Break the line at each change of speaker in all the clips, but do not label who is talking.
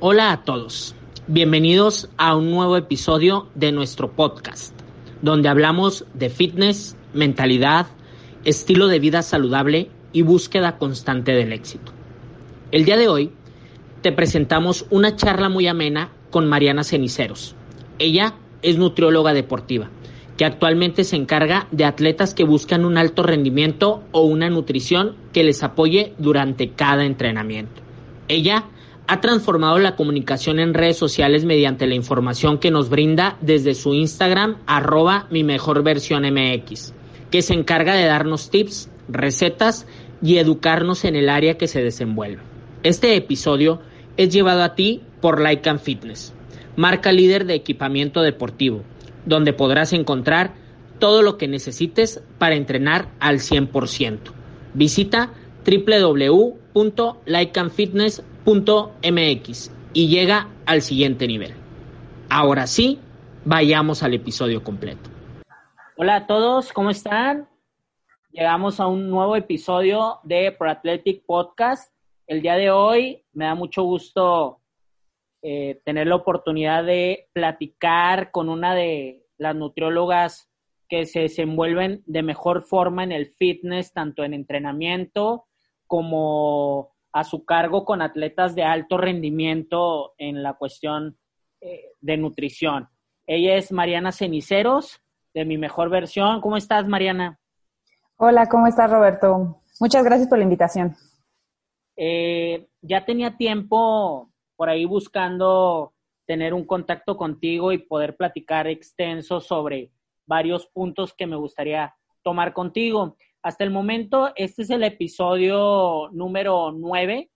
Hola a todos. Bienvenidos a un nuevo episodio de nuestro podcast, donde hablamos de fitness, mentalidad, estilo de vida saludable y búsqueda constante del éxito. El día de hoy te presentamos una charla muy amena con Mariana Ceniceros. Ella es nutrióloga deportiva, que actualmente se encarga de atletas que buscan un alto rendimiento o una nutrición que les apoye durante cada entrenamiento. Ella ha transformado la comunicación en redes sociales mediante la información que nos brinda desde su Instagram arroba mi mejor versión MX, que se encarga de darnos tips, recetas y educarnos en el área que se desenvuelve. Este episodio es llevado a ti por and Fitness, marca líder de equipamiento deportivo, donde podrás encontrar todo lo que necesites para entrenar al 100%. Visita www.likeandfitness.mx y llega al siguiente nivel. Ahora sí, vayamos al episodio completo. Hola a todos, ¿cómo están? Llegamos a un nuevo episodio de Pro Athletic Podcast. El día de hoy me da mucho gusto eh, tener la oportunidad de platicar con una de las nutriólogas que se desenvuelven de mejor forma en el fitness, tanto en entrenamiento como a su cargo con atletas de alto rendimiento en la cuestión eh, de nutrición. Ella es Mariana Ceniceros, de mi mejor versión. ¿Cómo estás, Mariana?
Hola, ¿cómo estás, Roberto? Muchas gracias por la invitación.
Eh, ya tenía tiempo por ahí buscando tener un contacto contigo y poder platicar extenso sobre varios puntos que me gustaría tomar contigo. Hasta el momento, este es el episodio número 9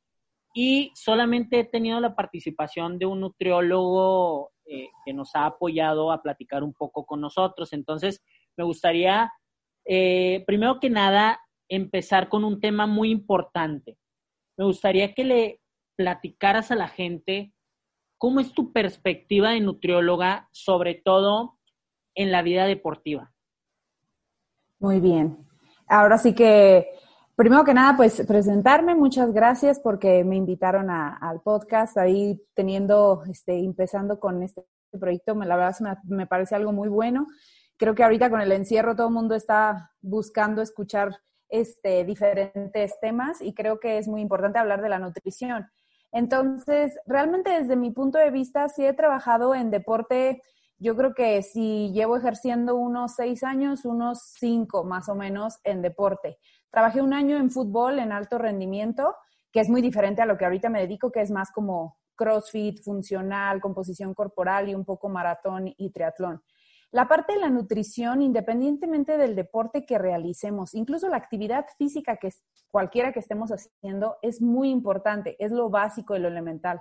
y solamente he tenido la participación de un nutriólogo eh, que nos ha apoyado a platicar un poco con nosotros. Entonces, me gustaría, eh, primero que nada, empezar con un tema muy importante. Me gustaría que le platicaras a la gente cómo es tu perspectiva de nutrióloga, sobre todo en la vida deportiva.
Muy bien. Ahora sí que, primero que nada, pues presentarme. Muchas gracias porque me invitaron al podcast. Ahí teniendo, este, empezando con este proyecto, la verdad me, me parece algo muy bueno. Creo que ahorita con el encierro todo el mundo está buscando escuchar este, diferentes temas y creo que es muy importante hablar de la nutrición. Entonces, realmente desde mi punto de vista, sí he trabajado en deporte, yo creo que si llevo ejerciendo unos seis años, unos cinco más o menos en deporte. Trabajé un año en fútbol en alto rendimiento, que es muy diferente a lo que ahorita me dedico, que es más como CrossFit, funcional, composición corporal y un poco maratón y triatlón. La parte de la nutrición, independientemente del deporte que realicemos, incluso la actividad física que cualquiera que estemos haciendo, es muy importante, es lo básico y lo elemental.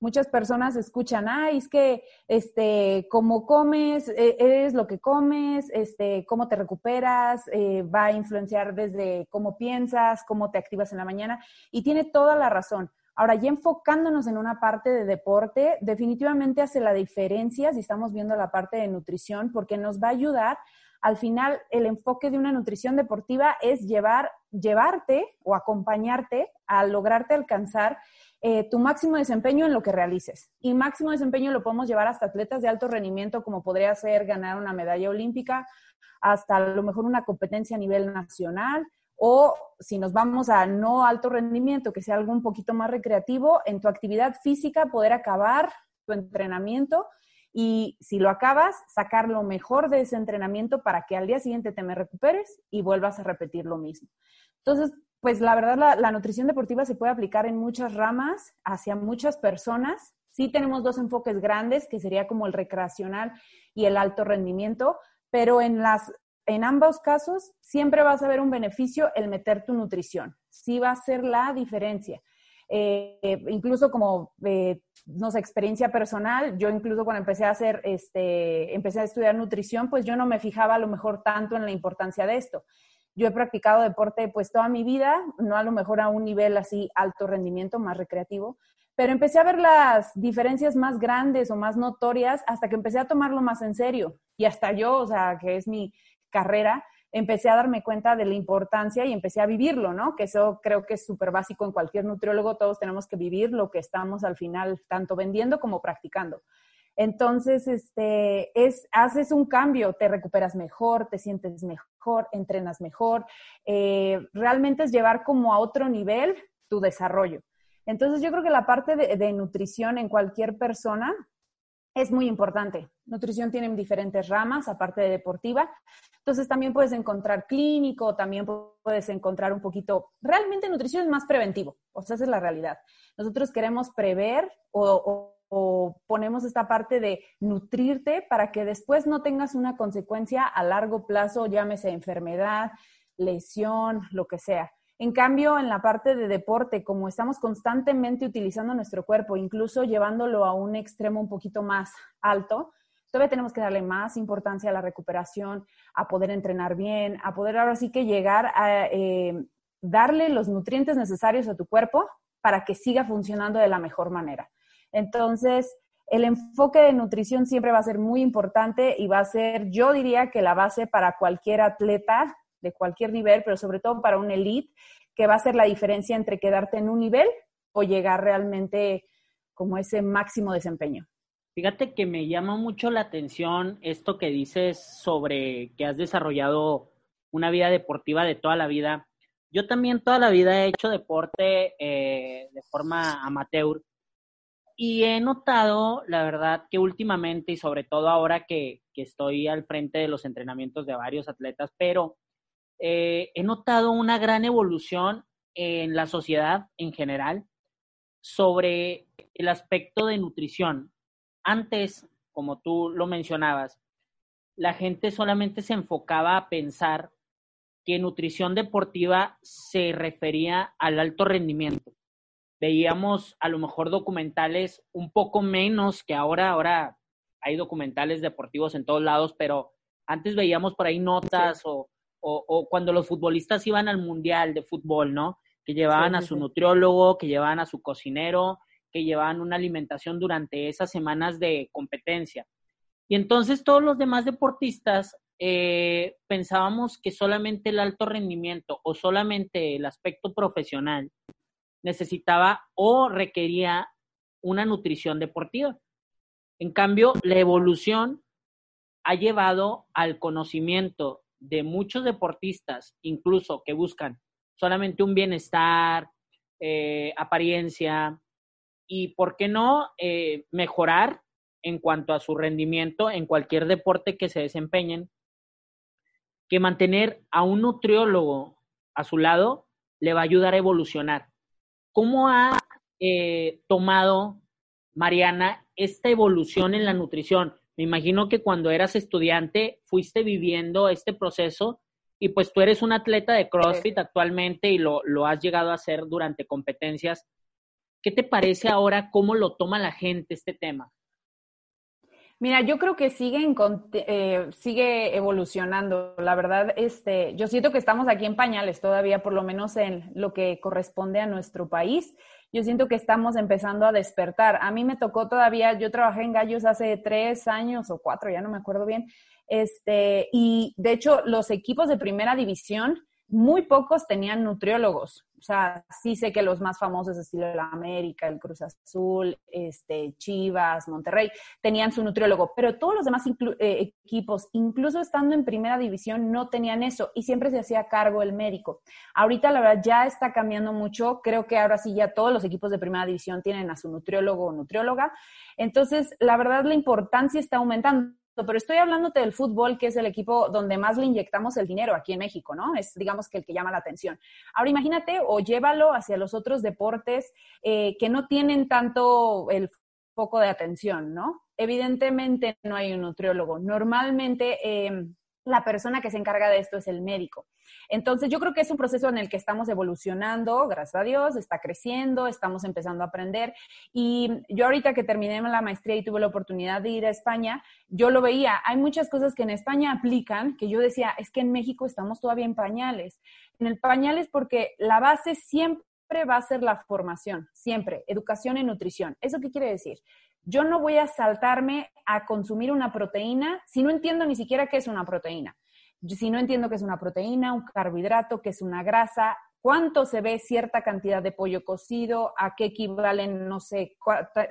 Muchas personas escuchan, ay, es que, este, cómo comes, e-, eres lo que comes, este, cómo te recuperas, eh, va a influenciar desde cómo piensas, cómo te activas en la mañana, y tiene toda la razón. Ahora, ya enfocándonos en una parte de deporte, definitivamente hace la diferencia si estamos viendo la parte de nutrición, porque nos va a ayudar. Al final, el enfoque de una nutrición deportiva es llevar, llevarte o acompañarte a lograrte alcanzar eh, tu máximo desempeño en lo que realices. Y máximo desempeño lo podemos llevar hasta atletas de alto rendimiento, como podría ser ganar una medalla olímpica, hasta a lo mejor una competencia a nivel nacional, o si nos vamos a no alto rendimiento, que sea algo un poquito más recreativo, en tu actividad física poder acabar tu entrenamiento y si lo acabas, sacar lo mejor de ese entrenamiento para que al día siguiente te me recuperes y vuelvas a repetir lo mismo. Entonces, pues la verdad, la, nutrición deportiva se puede aplicar en muchas ramas, hacia muchas personas. Sí tenemos dos enfoques grandes, que sería como el recreacional y el alto rendimiento, pero en las en ambos casos siempre vas a ver un beneficio el meter tu nutrición. Sí va a ser la diferencia. eh, incluso como, eh, no sé, experiencia personal, yo incluso cuando empecé a hacer, este, empecé a estudiar nutrición, pues yo no me fijaba a lo mejor tanto en la importancia de esto. Yo he practicado deporte pues toda mi vida, no a lo mejor a un nivel así alto rendimiento, más recreativo, pero empecé a ver las diferencias más grandes o más notorias hasta que empecé a tomarlo más en serio. Y hasta yo, o sea, que es mi carrera, empecé a darme cuenta de la importancia y empecé a vivirlo, ¿no? Que eso creo que es súper básico en cualquier nutriólogo, todos tenemos que vivir lo que estamos al final tanto vendiendo como practicando. Entonces, este, es, haces un cambio, te recuperas mejor, te sientes mejor, entrenas mejor. Eh, realmente es llevar como a otro nivel tu desarrollo. Entonces, yo creo que la parte de, nutrición en cualquier persona es muy importante. Nutrición tiene diferentes ramas, aparte de deportiva. Entonces, también puedes encontrar clínico, también puedes encontrar un poquito. Realmente, nutrición es más preventivo. O sea, esa es la realidad. Nosotros queremos prever o, o ponemos esta parte de nutrirte para que después no tengas una consecuencia a largo plazo, llámese enfermedad, lesión, lo que sea. En cambio, en la parte de deporte, como estamos constantemente utilizando nuestro cuerpo, incluso llevándolo a un extremo un poquito más alto, todavía tenemos que darle más importancia a la recuperación, a poder entrenar bien, a poder ahora sí que llegar a eh, darle los nutrientes necesarios a tu cuerpo para que siga funcionando de la mejor manera. Entonces, el enfoque de nutrición siempre va a ser muy importante y va a ser, yo diría que la base para cualquier atleta de cualquier nivel, pero sobre todo para un elite, que va a ser la diferencia entre quedarte en un nivel o llegar realmente como ese máximo desempeño.
Fíjate que me llama mucho la atención esto que dices sobre que has desarrollado una vida deportiva de toda la vida. Yo también toda la vida he hecho deporte eh, de forma amateur y he notado, la verdad, que últimamente y sobre todo ahora que, que estoy al frente de los entrenamientos de varios atletas, pero eh, he notado una gran evolución en la sociedad en general sobre el aspecto de nutrición. Antes, como tú lo mencionabas, la gente solamente se enfocaba a pensar que nutrición deportiva se refería al alto rendimiento. Veíamos a lo mejor documentales un poco menos que ahora, ahora hay documentales deportivos en todos lados, pero antes veíamos por ahí notas o o, cuando los futbolistas iban al mundial de fútbol, ¿no? Que llevaban a su nutriólogo, que llevaban a su cocinero, que llevaban una alimentación durante esas semanas de competencia. Y entonces todos los demás deportistas eh, pensábamos que solamente el alto rendimiento o solamente el aspecto profesional necesitaba o requería una nutrición deportiva. En cambio, la evolución ha llevado al conocimiento de muchos deportistas, incluso que buscan solamente un bienestar, eh, apariencia y, ¿por qué no, eh, mejorar en cuanto a su rendimiento en cualquier deporte que se desempeñen, que mantener a un nutriólogo a su lado le va a ayudar a evolucionar. ¿Cómo ha eh, tomado Mariana esta evolución en la nutrición? Me imagino que cuando eras estudiante fuiste viviendo este proceso y pues tú eres un atleta de CrossFit actualmente y lo, has llegado a hacer durante competencias. ¿Qué te parece ahora cómo lo toma la gente este tema?
Mira, yo creo que sigue, eh, sigue evolucionando. La verdad, este, yo siento que estamos aquí en pañales todavía, por lo menos en lo que corresponde a nuestro país yo siento que estamos empezando a despertar. A mí me tocó todavía, yo trabajé en Gallos hace tres años o cuatro, ya no me acuerdo bien, este, y de hecho los equipos de primera división, muy pocos tenían nutriólogos. O sea, sí sé que los más famosos, estilo de la América, el Cruz Azul, este, Chivas, Monterrey, tenían su nutriólogo, pero todos los demás eh, equipos, incluso estando en primera división, no tenían eso y siempre se hacía cargo el médico. Ahorita, la verdad, ya está cambiando mucho. Creo que ahora sí ya todos los equipos de primera división tienen a su nutriólogo o nutrióloga. Entonces, la verdad, la importancia está aumentando pero estoy hablándote del fútbol, que es el equipo donde más le inyectamos el dinero aquí en México, ¿no? Es, digamos, que el que llama la atención. Ahora imagínate o llévalo hacia los otros deportes eh, que no tienen tanto el foco de atención, ¿no? Evidentemente no hay un nutriólogo. Normalmente em, la persona que se encarga de esto es el médico. Entonces, yo creo que es un proceso en el que estamos evolucionando, gracias a Dios, está creciendo, estamos empezando a aprender. Y yo ahorita que terminé la maestría y tuve la oportunidad de ir a España, yo lo veía, hay muchas cosas que en España aplican, que yo decía, es que en México estamos todavía en pañales. En el pañales porque la base siempre va a ser la formación, siempre, educación y nutrición. ¿Eso qué quiere decir? Yo no voy a saltarme a consumir una proteína si no entiendo ni siquiera qué es una proteína. Si no entiendo qué es una proteína, un carbohidrato, qué es una grasa, cuánto se ve cierta cantidad de pollo cocido, a qué equivalen, no sé,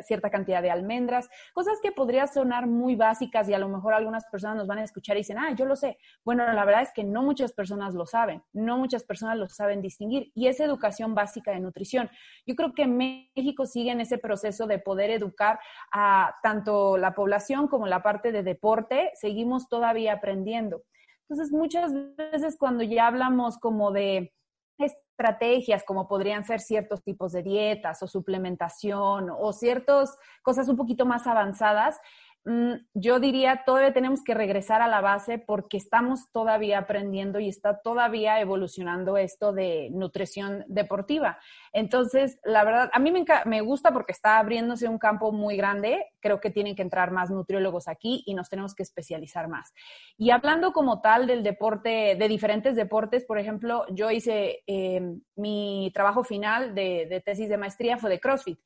cierta cantidad de almendras, cosas que podrían sonar muy básicas y a lo mejor algunas personas nos van a escuchar y dicen, ah, yo lo sé. Bueno, la verdad es que no muchas personas lo saben, no muchas personas lo saben distinguir y es educación básica de nutrición. Yo creo que México sigue en ese proceso de poder educar a tanto la población como la parte de deporte, seguimos todavía aprendiendo. Entonces, muchas veces cuando ya hablamos como de estrategias como podrían ser ciertos tipos de dietas o suplementación o ciertas cosas un poquito más avanzadas, Mm, yo diría, todavía tenemos que regresar a la base porque estamos todavía aprendiendo y está todavía evolucionando esto de nutrición deportiva. Entonces, la verdad, a mí me, me, gusta porque está abriéndose un campo muy grande. Creo que tienen que entrar más nutriólogos aquí y nos tenemos que especializar más. Y hablando como tal del deporte, de diferentes deportes, por ejemplo, yo hice eh, mi trabajo final de, de tesis de maestría fue de CrossFit.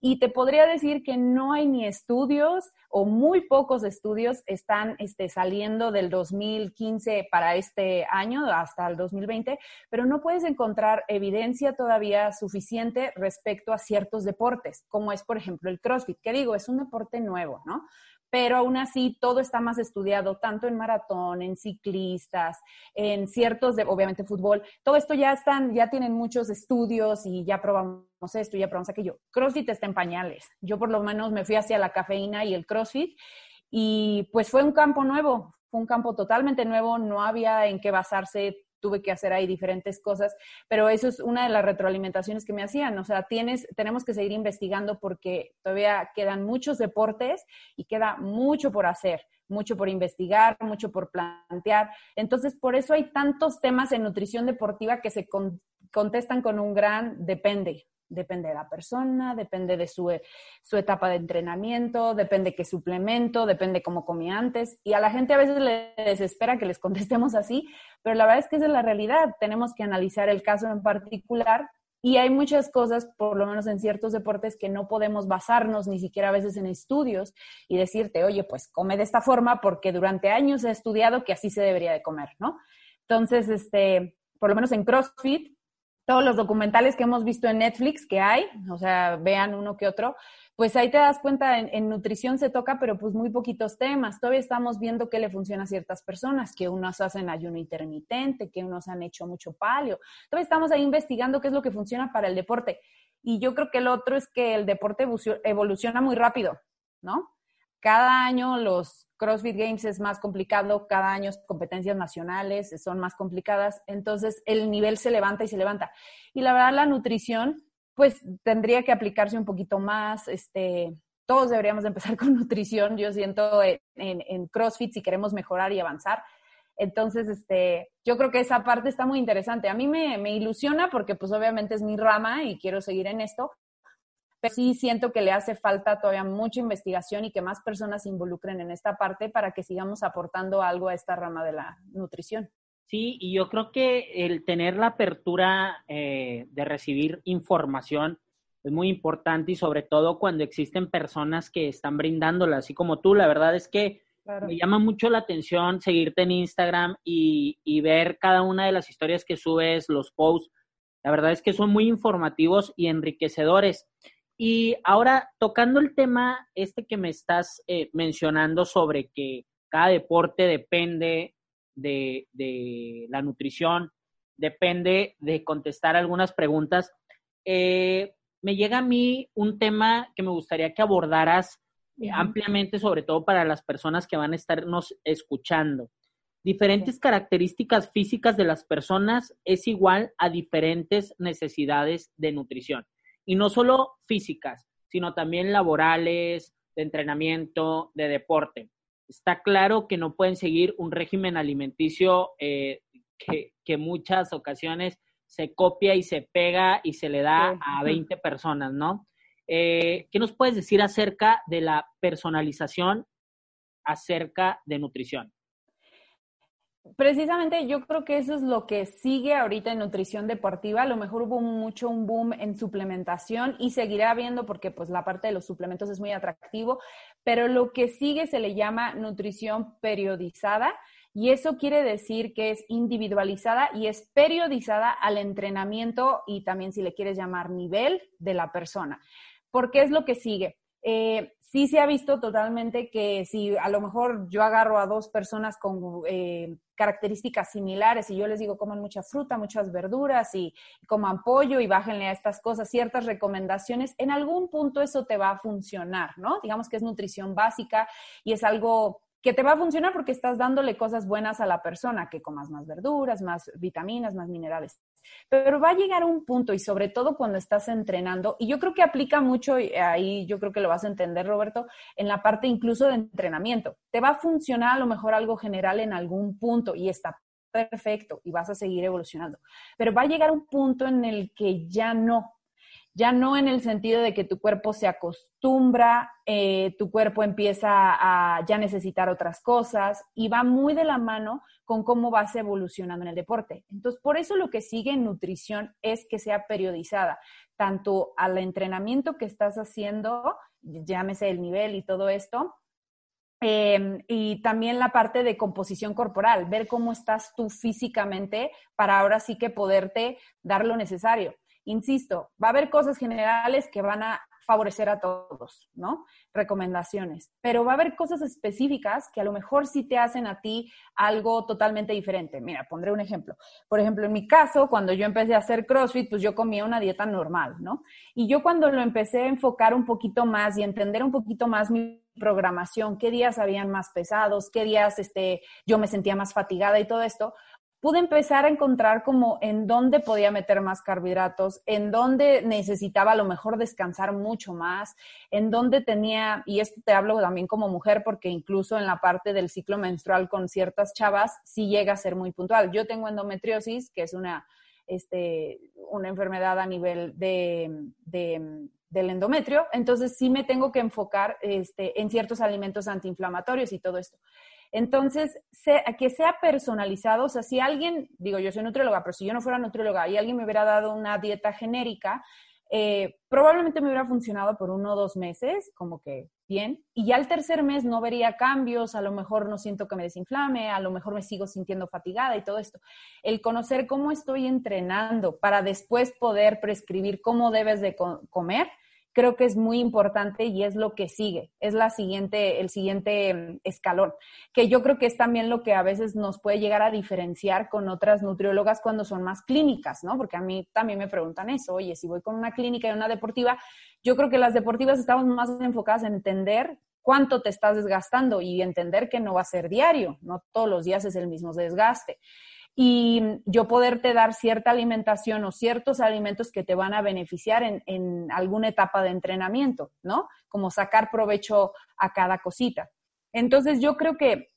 Y te podría decir que no hay ni estudios o muy pocos estudios están este, saliendo del 2015 para este año hasta el 2020, pero no puedes encontrar evidencia todavía suficiente respecto a ciertos deportes, como es, por ejemplo, el CrossFit, que digo, es un deporte nuevo, ¿no? pero aún así todo está más estudiado, tanto en maratón, en ciclistas, en ciertos, de, obviamente fútbol, todo esto ya están, ya tienen muchos estudios y ya probamos esto, ya probamos aquello. CrossFit está en pañales. Yo por lo menos me fui hacia la cafeína y el CrossFit y pues fue un campo nuevo, fue un campo totalmente nuevo, no había en qué basarse tuve que hacer ahí diferentes cosas, pero eso es una de las retroalimentaciones que me hacían. O sea, tienes, tenemos que seguir investigando porque todavía quedan muchos deportes y queda mucho por hacer, mucho por investigar, mucho por plantear. Entonces, por eso hay tantos temas en nutrición deportiva que se contestan con un gran depende. Depende de la persona, depende de su, su etapa de entrenamiento, depende qué suplemento, depende cómo comía antes. Y a la gente a veces le desespera que les contestemos así, pero la verdad es que esa es la realidad. Tenemos que analizar el caso en particular y hay muchas cosas, por lo menos en ciertos deportes, que no podemos basarnos ni siquiera a veces en estudios y decirte, oye, pues come de esta forma porque durante años he estudiado que así se debería de comer, ¿no? Entonces, este, por lo menos en CrossFit, todos los documentales que hemos visto en Netflix que hay, o sea, vean uno que otro, pues ahí te das cuenta, en, nutrición se toca, pero pues muy poquitos temas. Todavía estamos viendo qué le funciona a ciertas personas, que unos hacen ayuno intermitente, que unos han hecho mucho palio. Todavía estamos ahí investigando qué es lo que funciona para el deporte. Y yo creo que el otro es que el deporte evoluciona muy rápido, ¿no? Cada año los CrossFit Games es más complicado, cada año competencias nacionales son más complicadas, entonces el nivel se levanta y se levanta. Y la verdad, la nutrición, pues tendría que aplicarse un poquito más, este, todos deberíamos empezar con nutrición, yo siento en, en, CrossFit si queremos mejorar y avanzar. Entonces, este, yo creo que esa parte está muy interesante. A mí me, me ilusiona porque pues obviamente es mi rama y quiero seguir en esto, pero sí siento que le hace falta todavía mucha investigación y que más personas se involucren en esta parte para que sigamos aportando algo a esta rama de la nutrición.
Sí, y yo creo que el tener la apertura eh, de recibir información es muy importante y sobre todo cuando existen personas que están brindándola, así como tú. La verdad es que me llama mucho la atención seguirte en Instagram y, y ver cada una de las historias que subes, los posts. La verdad es que son muy informativos y enriquecedores. Y ahora, tocando el tema este que me estás eh, mencionando sobre que cada deporte depende de, la nutrición, depende de contestar algunas preguntas, eh, me llega a mí un tema que me gustaría que abordaras eh, ampliamente, sobre todo para las personas que van a estarnos escuchando. Diferentes características físicas de las personas es igual a diferentes necesidades de nutrición y no solo físicas, sino también laborales, de entrenamiento, de deporte. Está claro que no pueden seguir un régimen alimenticio eh, que, que muchas ocasiones se copia y se pega y se le da a 20 personas, ¿no? Eh, ¿Qué nos puedes decir acerca de la personalización acerca de nutrición?
Precisamente yo creo que eso es lo que sigue ahorita en nutrición deportiva. A lo mejor hubo mucho un boom en suplementación y seguirá habiendo porque pues la parte de los suplementos es muy atractivo, pero lo que sigue se le llama nutrición periodizada y eso quiere decir que es individualizada y es periodizada al entrenamiento y también si le quieres llamar nivel de la persona. ¿Por qué es lo que sigue? Eh, sí se ha visto totalmente que si a lo mejor yo agarro a dos personas con eh, características similares y yo les digo coman mucha fruta, muchas verduras y, coman pollo y bájenle a estas cosas ciertas recomendaciones, en algún punto eso te va a funcionar, ¿no? Digamos que es nutrición básica y es algo que te va a funcionar porque estás dándole cosas buenas a la persona, que comas más verduras, más vitaminas, más minerales. Pero va a llegar un punto, y sobre todo cuando estás entrenando, y yo creo que aplica mucho, y ahí yo creo que lo vas a entender, Roberto, en la parte incluso de entrenamiento. Te va a funcionar a lo mejor algo general en algún punto y está perfecto y vas a seguir evolucionando. Pero va a llegar un punto en el que ya no, ya no en el sentido de que tu cuerpo se acostumbra, eh, tu cuerpo empieza a ya necesitar otras cosas y va muy de la mano con cómo vas evolucionando en el deporte. Entonces, por eso lo que sigue en nutrición es que sea periodizada, tanto al entrenamiento que estás haciendo, llámese el nivel y todo esto, em, y también la parte de composición corporal, ver cómo estás tú físicamente para ahora sí que poderte dar lo necesario insisto, va a haber cosas generales que van a favorecer a todos, ¿no? Recomendaciones. Pero va a haber cosas específicas que a lo mejor sí te hacen a ti algo totalmente diferente. Mira, pondré un ejemplo. Por ejemplo, en mi caso, cuando yo empecé a hacer CrossFit, pues yo comía una dieta normal, ¿no? Y yo cuando lo empecé a enfocar un poquito más y entender un poquito más mi programación, qué días habían más pesados, qué días este, yo me sentía más fatigada y todo esto, pude empezar a encontrar como en dónde podía meter más carbohidratos, en dónde necesitaba a lo mejor descansar mucho más, en dónde tenía, y esto te hablo también como mujer, porque incluso en la parte del ciclo menstrual con ciertas chavas sí llega a ser muy puntual. Yo tengo endometriosis, que es una, este, una enfermedad a nivel de, del endometrio, entonces sí me tengo que enfocar este, en ciertos alimentos antiinflamatorios y todo esto. Entonces, que sea personalizado, o sea, si alguien, digo, yo soy nutrióloga, pero si yo no fuera nutrióloga y alguien me hubiera dado una dieta genérica, eh, probablemente me hubiera funcionado por uno o dos meses, como que bien, y ya el tercer mes no vería cambios, a lo mejor no siento que me desinflame, a lo mejor me sigo sintiendo fatigada y todo esto. El conocer cómo estoy entrenando para después poder prescribir cómo debes de comer, creo que es muy importante y es lo que sigue, es la siguiente, el siguiente mm, escalón, que yo creo que es también lo que a veces nos puede llegar a diferenciar con otras nutriólogas cuando son más clínicas, ¿no? Porque a mí también me preguntan eso, oye, si voy con una clínica y una deportiva, yo creo que las deportivas estamos más enfocadas en entender cuánto te estás desgastando y entender que no va a ser diario, no todos los días es el mismo desgaste y yo poderte dar cierta alimentación o ciertos alimentos que te van a beneficiar en, alguna etapa de entrenamiento, ¿no? Como sacar provecho a cada cosita. Entonces yo creo que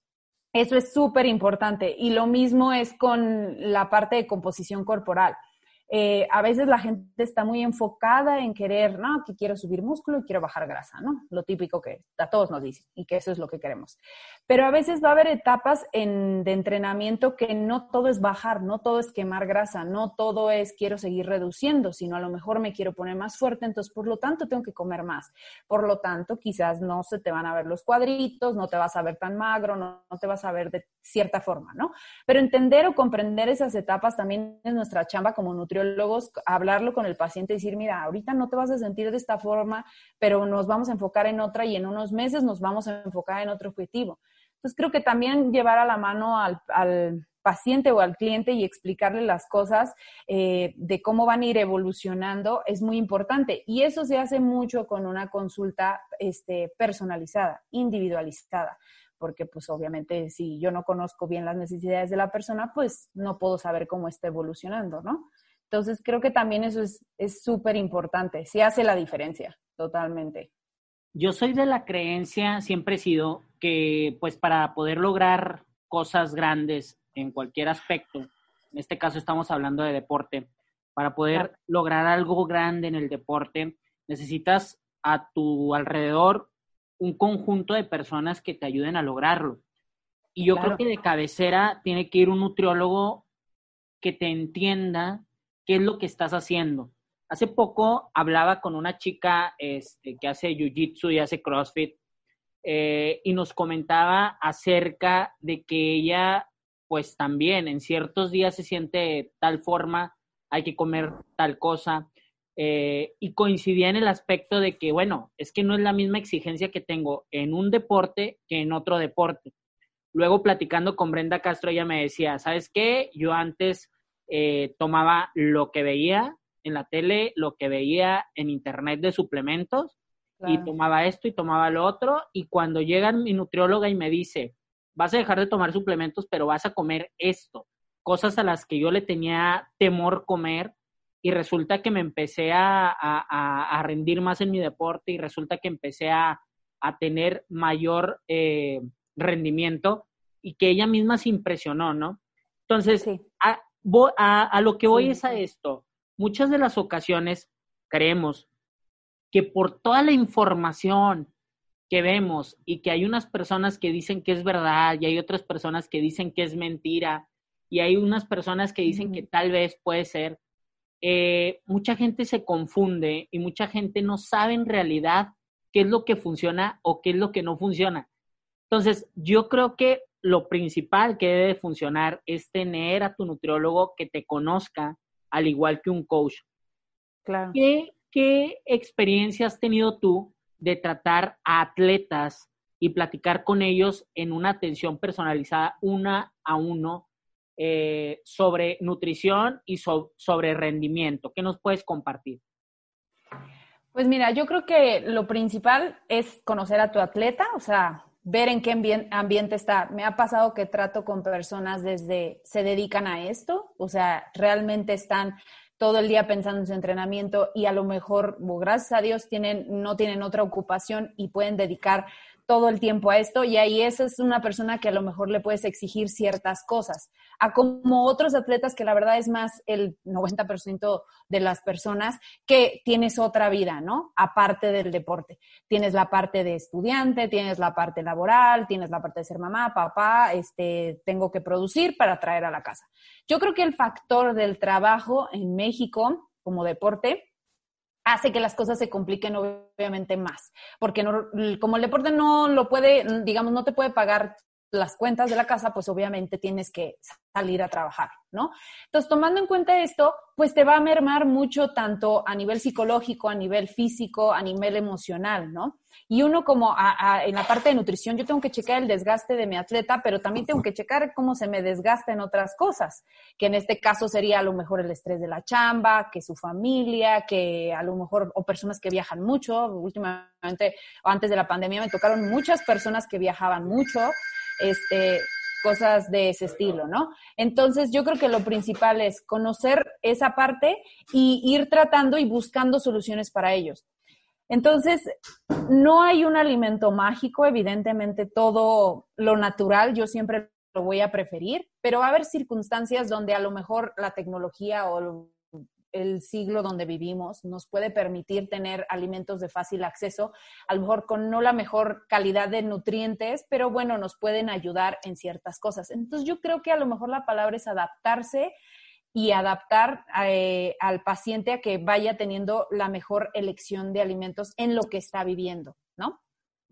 eso es súper importante y lo mismo es con la parte de composición corporal. Eh, a veces la gente está muy enfocada en querer, no, que quiero subir músculo y quiero bajar grasa, ¿no? Lo típico que a todos nos dicen y que eso es lo que queremos. Pero a veces va a haber etapas de entrenamiento que no todo es bajar, no todo es quemar grasa, no todo es quiero seguir reduciendo, sino a lo mejor me quiero poner más fuerte, entonces por lo tanto tengo que comer más. Por lo tanto, quizás no se te van a ver los cuadritos, no te vas a ver tan magro, no, no te vas a ver de cierta forma, ¿no? Pero entender o comprender esas etapas también es nuestra chamba como nutriólogo hablarlo con el paciente y decir, mira, ahorita no te vas a sentir de esta forma, pero nos vamos a enfocar en otra y en unos meses nos vamos a enfocar en otro objetivo. Entonces creo que también llevar a la mano al, paciente o al cliente y explicarle las cosas eh, de cómo van a ir evolucionando es muy importante. Y eso se hace mucho con una consulta este, personalizada, individualizada porque pues obviamente si yo no conozco bien las necesidades de la persona, pues no puedo saber cómo está evolucionando, ¿no? Entonces, creo que también eso es súper importante, sí hace la diferencia, totalmente.
Yo soy de la creencia, siempre he sido, que pues para poder lograr cosas grandes en cualquier aspecto, en este caso estamos hablando de deporte, para poder lograr algo grande en el deporte, necesitas a tu alrededor un conjunto de personas que te ayuden a lograrlo. Y yo creo que de cabecera tiene que ir un nutriólogo que te entienda qué es lo que estás haciendo. Hace poco hablaba con una chica este, que hace jiu-jitsu y hace CrossFit eh, y nos comentaba acerca de que ella, pues también en ciertos días se siente de tal forma, hay que comer tal cosa. Eh, y coincidía en el aspecto de que, bueno, es que no es la misma exigencia que tengo en un deporte que en otro deporte. Luego platicando con Brenda Castro, ella me decía, ¿sabes qué? Yo antes eh, tomaba lo que veía en la tele, lo que veía en internet de suplementos, y tomaba esto y tomaba lo otro, y cuando llega mi nutrióloga y me dice, vas a dejar de tomar suplementos, pero vas a comer esto, cosas a las que yo le tenía temor comer, y resulta que me empecé a, rendir más en mi deporte y resulta que empecé a, tener mayor eh, rendimiento y que ella misma se impresionó, ¿no? Entonces, a, lo que voy es a esto. Muchas de las ocasiones creemos que por toda la información que vemos y que hay unas personas que dicen que es verdad y hay otras personas que dicen que es mentira y hay unas personas que dicen que tal vez puede ser, eh, mucha gente se confunde y mucha gente no sabe en realidad qué es lo que funciona o qué es lo que no funciona. Entonces, yo creo que lo principal que debe funcionar es tener a tu nutriólogo que te conozca, al igual que un coach.
Claro.
¿Qué, qué experiencia has tenido tú de tratar a atletas y platicar con ellos en una atención personalizada, una a uno, eh, sobre nutrición y sobre rendimiento. ¿Qué nos puedes compartir?
Pues mira, yo creo que lo principal es conocer a tu atleta, o sea, ver en qué ambiente está. Me ha pasado que trato con personas desde, se dedican a esto, o sea, realmente están todo el día pensando en su entrenamiento y a lo mejor, gracias a Dios, tienen, no tienen otra ocupación y pueden dedicar todo el tiempo a esto y ahí esa es una persona que a lo mejor le puedes exigir ciertas cosas, a como otros atletas que la verdad es más el 90% de las personas que tienes otra vida, ¿no? Aparte del deporte. Tienes la parte de estudiante, tienes la parte laboral, tienes la parte de ser mamá, papá, este, tengo que producir para traer a la casa. Yo creo que el factor del trabajo en México como deporte hace que las cosas se compliquen obviamente más, porque no, como el deporte no lo puede, digamos, no te puede pagar las cuentas de la casa, pues obviamente tienes que salir a trabajar, ¿no? Entonces, tomando en cuenta esto, pues te va a mermar mucho tanto a nivel psicológico, a nivel físico, a nivel emocional, ¿no? Y uno como en la parte de nutrición, yo tengo que checar el desgaste de mi atleta, pero también tengo que checar cómo se me desgasta en otras cosas, que en este caso sería a lo mejor el estrés de la chamba, que su familia, que a lo mejor, o personas que viajan mucho. Últimamente, antes de la pandemia, me tocaron muchas personas que viajaban mucho este, cosas de ese estilo, ¿no? Entonces, yo creo que lo principal es conocer esa parte y ir tratando y buscando soluciones para ellos. Entonces, no hay un alimento mágico, evidentemente todo lo natural yo siempre lo voy a preferir, pero va a haber circunstancias donde a lo mejor la tecnología o el siglo donde vivimos nos puede permitir tener alimentos de fácil acceso, a lo mejor con no la mejor calidad de nutrientes, pero bueno, nos pueden ayudar en ciertas cosas. Entonces yo creo que a lo mejor la palabra es adaptarse y adaptar eh, al paciente a que vaya teniendo la mejor elección de alimentos en lo que está viviendo, ¿no?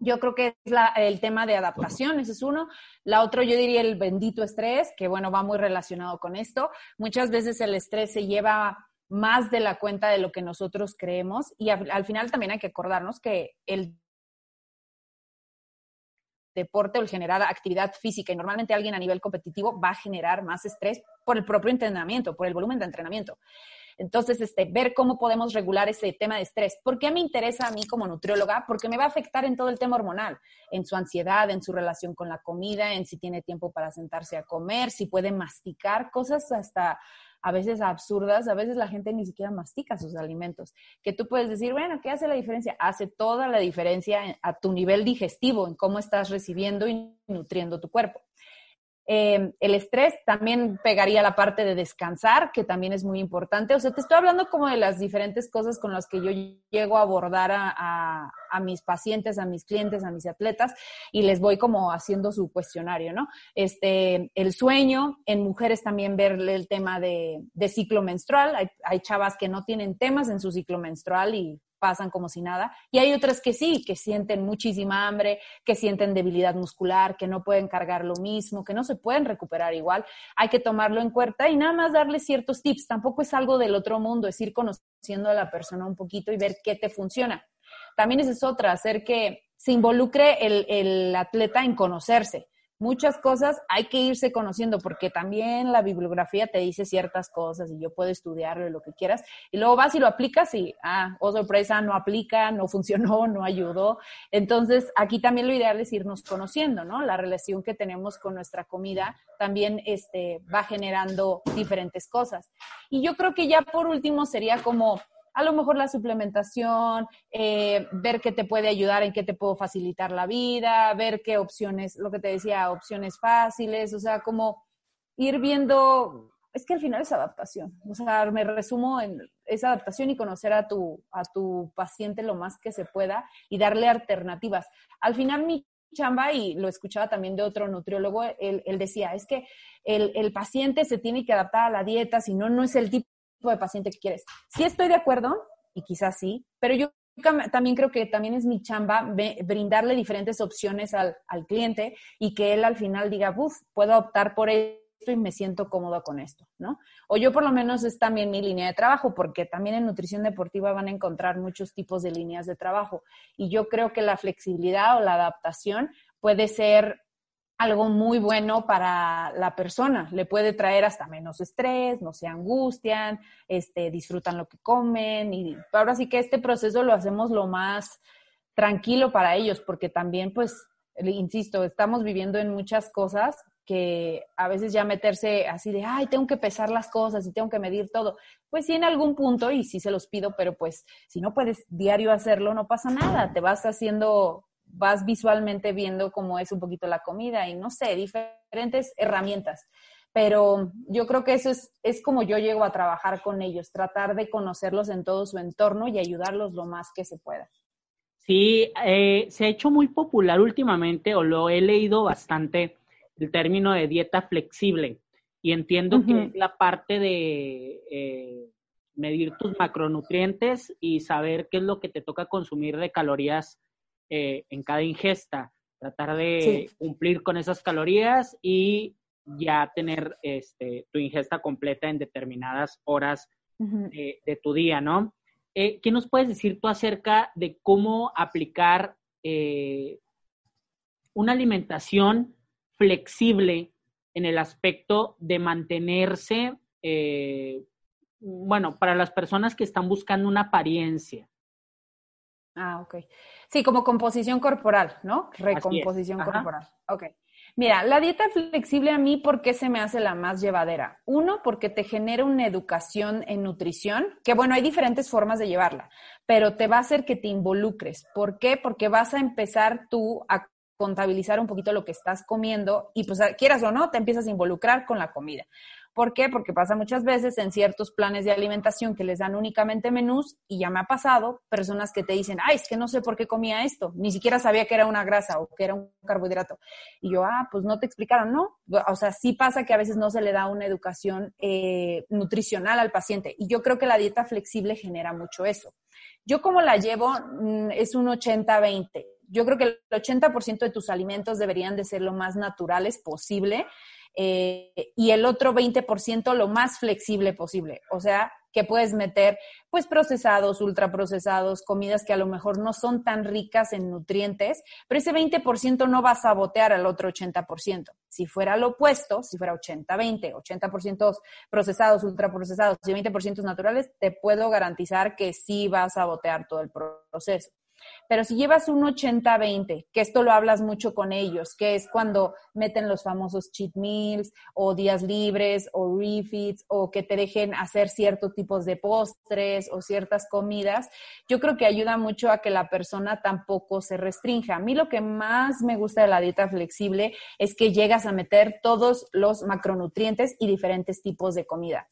Yo creo que es el tema de adaptación, ese es uno. La otro, yo diría el bendito estrés, que bueno, va muy relacionado con esto. Muchas veces el estrés se lleva más de la cuenta de lo que nosotros creemos y al, final también hay que acordarnos que el deporte o el generar actividad física y normalmente alguien a nivel competitivo va a generar más estrés por el propio entrenamiento, por el volumen de entrenamiento. Entonces, este, ver cómo podemos regular ese tema de estrés. ¿Por qué me interesa a mí como nutrióloga? Porque me va a afectar en todo el tema hormonal, en su ansiedad, en su relación con la comida, en si tiene tiempo para sentarse a comer, si puede masticar, cosas hasta a veces absurdas, a veces la gente ni siquiera mastica sus alimentos, que tú puedes decir, bueno, ¿qué hace la diferencia? Hace toda la diferencia a tu nivel digestivo, en cómo estás recibiendo y nutriendo tu cuerpo. Eh, el estrés también pegaría la parte de descansar, que también es muy importante. O sea, te estoy hablando como de las diferentes cosas con las que yo llego a abordar a, mis pacientes, a mis clientes, a mis atletas, y les voy como haciendo su cuestionario, ¿no? Este, el sueño, en mujeres también verle el tema de, ciclo menstrual. Hay, hay chavas que no tienen temas en su ciclo menstrual y pasan como si nada. Y hay otras que sí, que sienten muchísima hambre, que sienten debilidad muscular, que no pueden cargar lo mismo, que no se pueden recuperar igual. Hay que tomarlo en cuenta y nada más darle ciertos tips. Tampoco es algo del otro mundo, es ir conociendo a la persona un poquito y ver qué te funciona. También esa es otra, hacer que se involucre el, el atleta en conocerse muchas cosas hay que irse conociendo porque también la bibliografía te dice ciertas cosas y yo puedo estudiarlo y lo que quieras y luego vas y lo aplicas y, ah, oh sorpresa, no aplica, no funcionó, no ayudó. Entonces, aquí también lo ideal es irnos conociendo, ¿no? La relación que tenemos con nuestra comida también este, va generando diferentes cosas. Y yo creo que ya por último sería como a lo mejor la suplementación, eh, ver qué te puede ayudar, en qué te puedo facilitar la vida, ver qué opciones, lo que te decía, opciones fáciles, o sea, como ir viendo, es que al final es adaptación, o sea, me resumo en esa adaptación y conocer a tu, a tu paciente lo más que se pueda y darle alternativas. Al final mi chamba, y lo escuchaba también de otro nutriólogo, él, decía, es que el, el, paciente se tiene que adaptar a la dieta, si no, no es el tipo de paciente que quieres. Sí estoy de acuerdo, y quizás sí, pero yo también creo que también es mi chamba brindarle diferentes opciones al, al cliente y que él al final diga, uff, puedo optar por esto y me siento cómodo con esto, ¿no? O yo por lo menos es también mi línea de trabajo, porque también en nutrición deportiva van a encontrar muchos tipos de líneas de trabajo. Y yo creo que la flexibilidad o la adaptación puede ser algo muy bueno para la persona. Le puede traer hasta menos estrés, no se angustian, este, disfrutan lo que comen. Y ahora sí que este proceso lo hacemos lo más tranquilo para ellos, porque también, pues, insisto, estamos viviendo en muchas cosas que a veces ya meterse así de, ay, tengo que pesar las cosas y tengo que medir todo. Pues sí, en algún punto, y sí se los pido, pero pues si no puedes diario hacerlo, no pasa nada, te vas haciendo vas visualmente viendo cómo es un poquito la comida y no sé, diferentes herramientas. Pero yo creo que eso es, es como yo llego a trabajar con ellos, tratar de conocerlos en todo su entorno y ayudarlos lo más que se pueda.
Sí, eh, se ha hecho muy popular últimamente, o lo he leído bastante, el término de dieta flexible. Y entiendo que es la parte de eh, medir tus macronutrientes y saber qué es lo que te toca consumir de calorías eh, en cada ingesta, tratar de cumplir con esas calorías y ya tener este, tu ingesta completa en determinadas horas de, tu día, ¿no? Eh, ¿Qué nos puedes decir tú acerca de cómo aplicar eh, una alimentación flexible en el aspecto de mantenerse, bueno, para las personas que están buscando una apariencia?
Ah, ok. Sí, como composición corporal, ¿no? Recomposición corporal. Ok. Mira, la dieta flexible a mí, ¿por qué se me hace la más llevadera? Uno, porque te genera una educación en nutrición, que bueno, hay diferentes formas de llevarla, pero te va a hacer que te involucres. ¿Por qué? Porque vas a empezar tú a contabilizar un poquito lo que estás comiendo y pues quieras o no, te empiezas a involucrar con la comida. ¿Por qué? Porque pasa muchas veces en ciertos planes de alimentación que les dan únicamente menús y ya me ha pasado personas que te dicen, ay, es que no sé por qué comía esto, ni siquiera sabía que era una grasa o que era un carbohidrato. Y yo, ah, pues no te explicaron, ¿no? O sea, sí pasa que a veces no se le da una educación eh, nutricional al paciente y yo creo que la dieta flexible genera mucho eso. Yo como la llevo mm, es un 80-20. Yo creo que el 80% de tus alimentos deberían de ser lo más naturales posible eh, y el otro 20% lo más flexible posible. O sea, que puedes meter pues procesados, ultraprocesados, comidas que a lo mejor no son tan ricas en nutrientes, pero ese 20% no va a sabotear al otro 80%. Si fuera lo opuesto, si fuera 80-20, 80%, procesados, ultraprocesados y 20% naturales, te puedo garantizar que sí va a sabotear todo el proceso. Pero si llevas un 80-20, que esto lo hablas mucho con ellos, que es cuando meten los famosos cheat meals o días libres o refits o que te dejen hacer ciertos tipos de postres o ciertas comidas, yo creo que ayuda mucho a que la persona tampoco se restrinja. A mí lo que más me gusta de la dieta flexible es que llegas a meter todos los macronutrientes y diferentes tipos de comida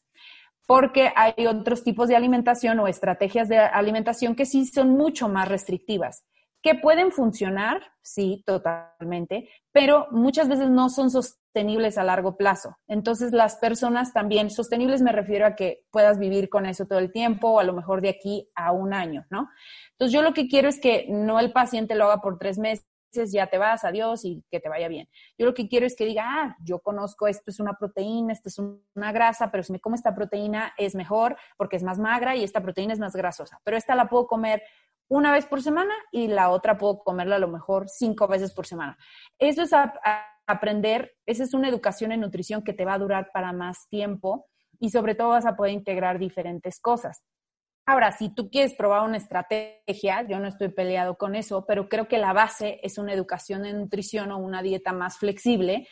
porque hay otros tipos de alimentación o estrategias de alimentación que sí son mucho más restrictivas, que pueden funcionar, sí, totalmente, pero muchas veces no son sostenibles a largo plazo. Entonces, las personas también, sostenibles me refiero a que puedas vivir con eso todo el tiempo o a lo mejor de aquí a un año, ¿no? Entonces, yo lo que quiero es que no el paciente lo haga por tres meses ya te vas, adiós y que te vaya bien. Yo lo que quiero es que diga, ah, yo conozco esto es una proteína, esto es una grasa, pero si me como esta proteína es mejor porque es más magra y esta proteína es más grasosa, pero esta la puedo comer una vez por semana y la otra puedo comerla a lo mejor cinco veces por semana. Eso es aprender, esa es una educación en nutrición que te va a durar para más tiempo y sobre todo vas a poder integrar diferentes cosas. Ahora, si tú quieres probar una estrategia, yo no estoy peleado con eso, pero creo que la base es una educación en nutrición o una dieta más flexible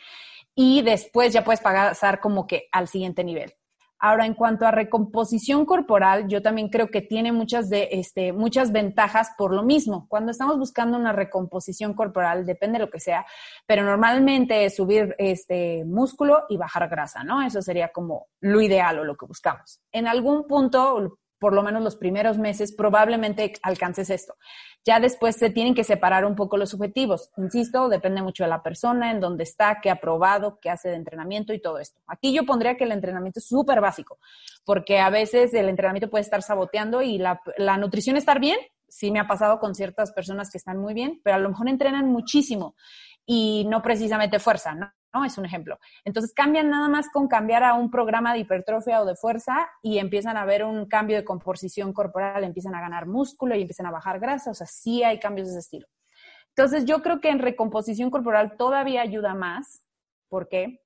y después ya puedes pasar como que al siguiente nivel. Ahora, en cuanto a recomposición corporal, yo también creo que tiene muchas, de, este, muchas ventajas por lo mismo. Cuando estamos buscando una recomposición corporal, depende de lo que sea, pero normalmente es subir este músculo y bajar grasa, ¿no? Eso sería como lo ideal o lo que buscamos. En algún punto por lo menos los primeros meses, probablemente alcances esto. Ya después se tienen que separar un poco los objetivos. Insisto, depende mucho de la persona, en dónde está, qué ha probado, qué hace de entrenamiento y todo esto. Aquí yo pondría que el entrenamiento es súper básico, porque a veces el entrenamiento puede estar saboteando y la, la nutrición estar bien. Sí me ha pasado con ciertas personas que están muy bien, pero a lo mejor entrenan muchísimo y no precisamente fuerza, ¿no? Es un ejemplo. Entonces cambian nada más con cambiar a un programa de hipertrofia o de fuerza y empiezan a ver un cambio de composición corporal, empiezan a ganar músculo y empiezan a bajar grasa, o sea, sí hay cambios de ese estilo. Entonces yo creo que en recomposición corporal todavía ayuda más, porque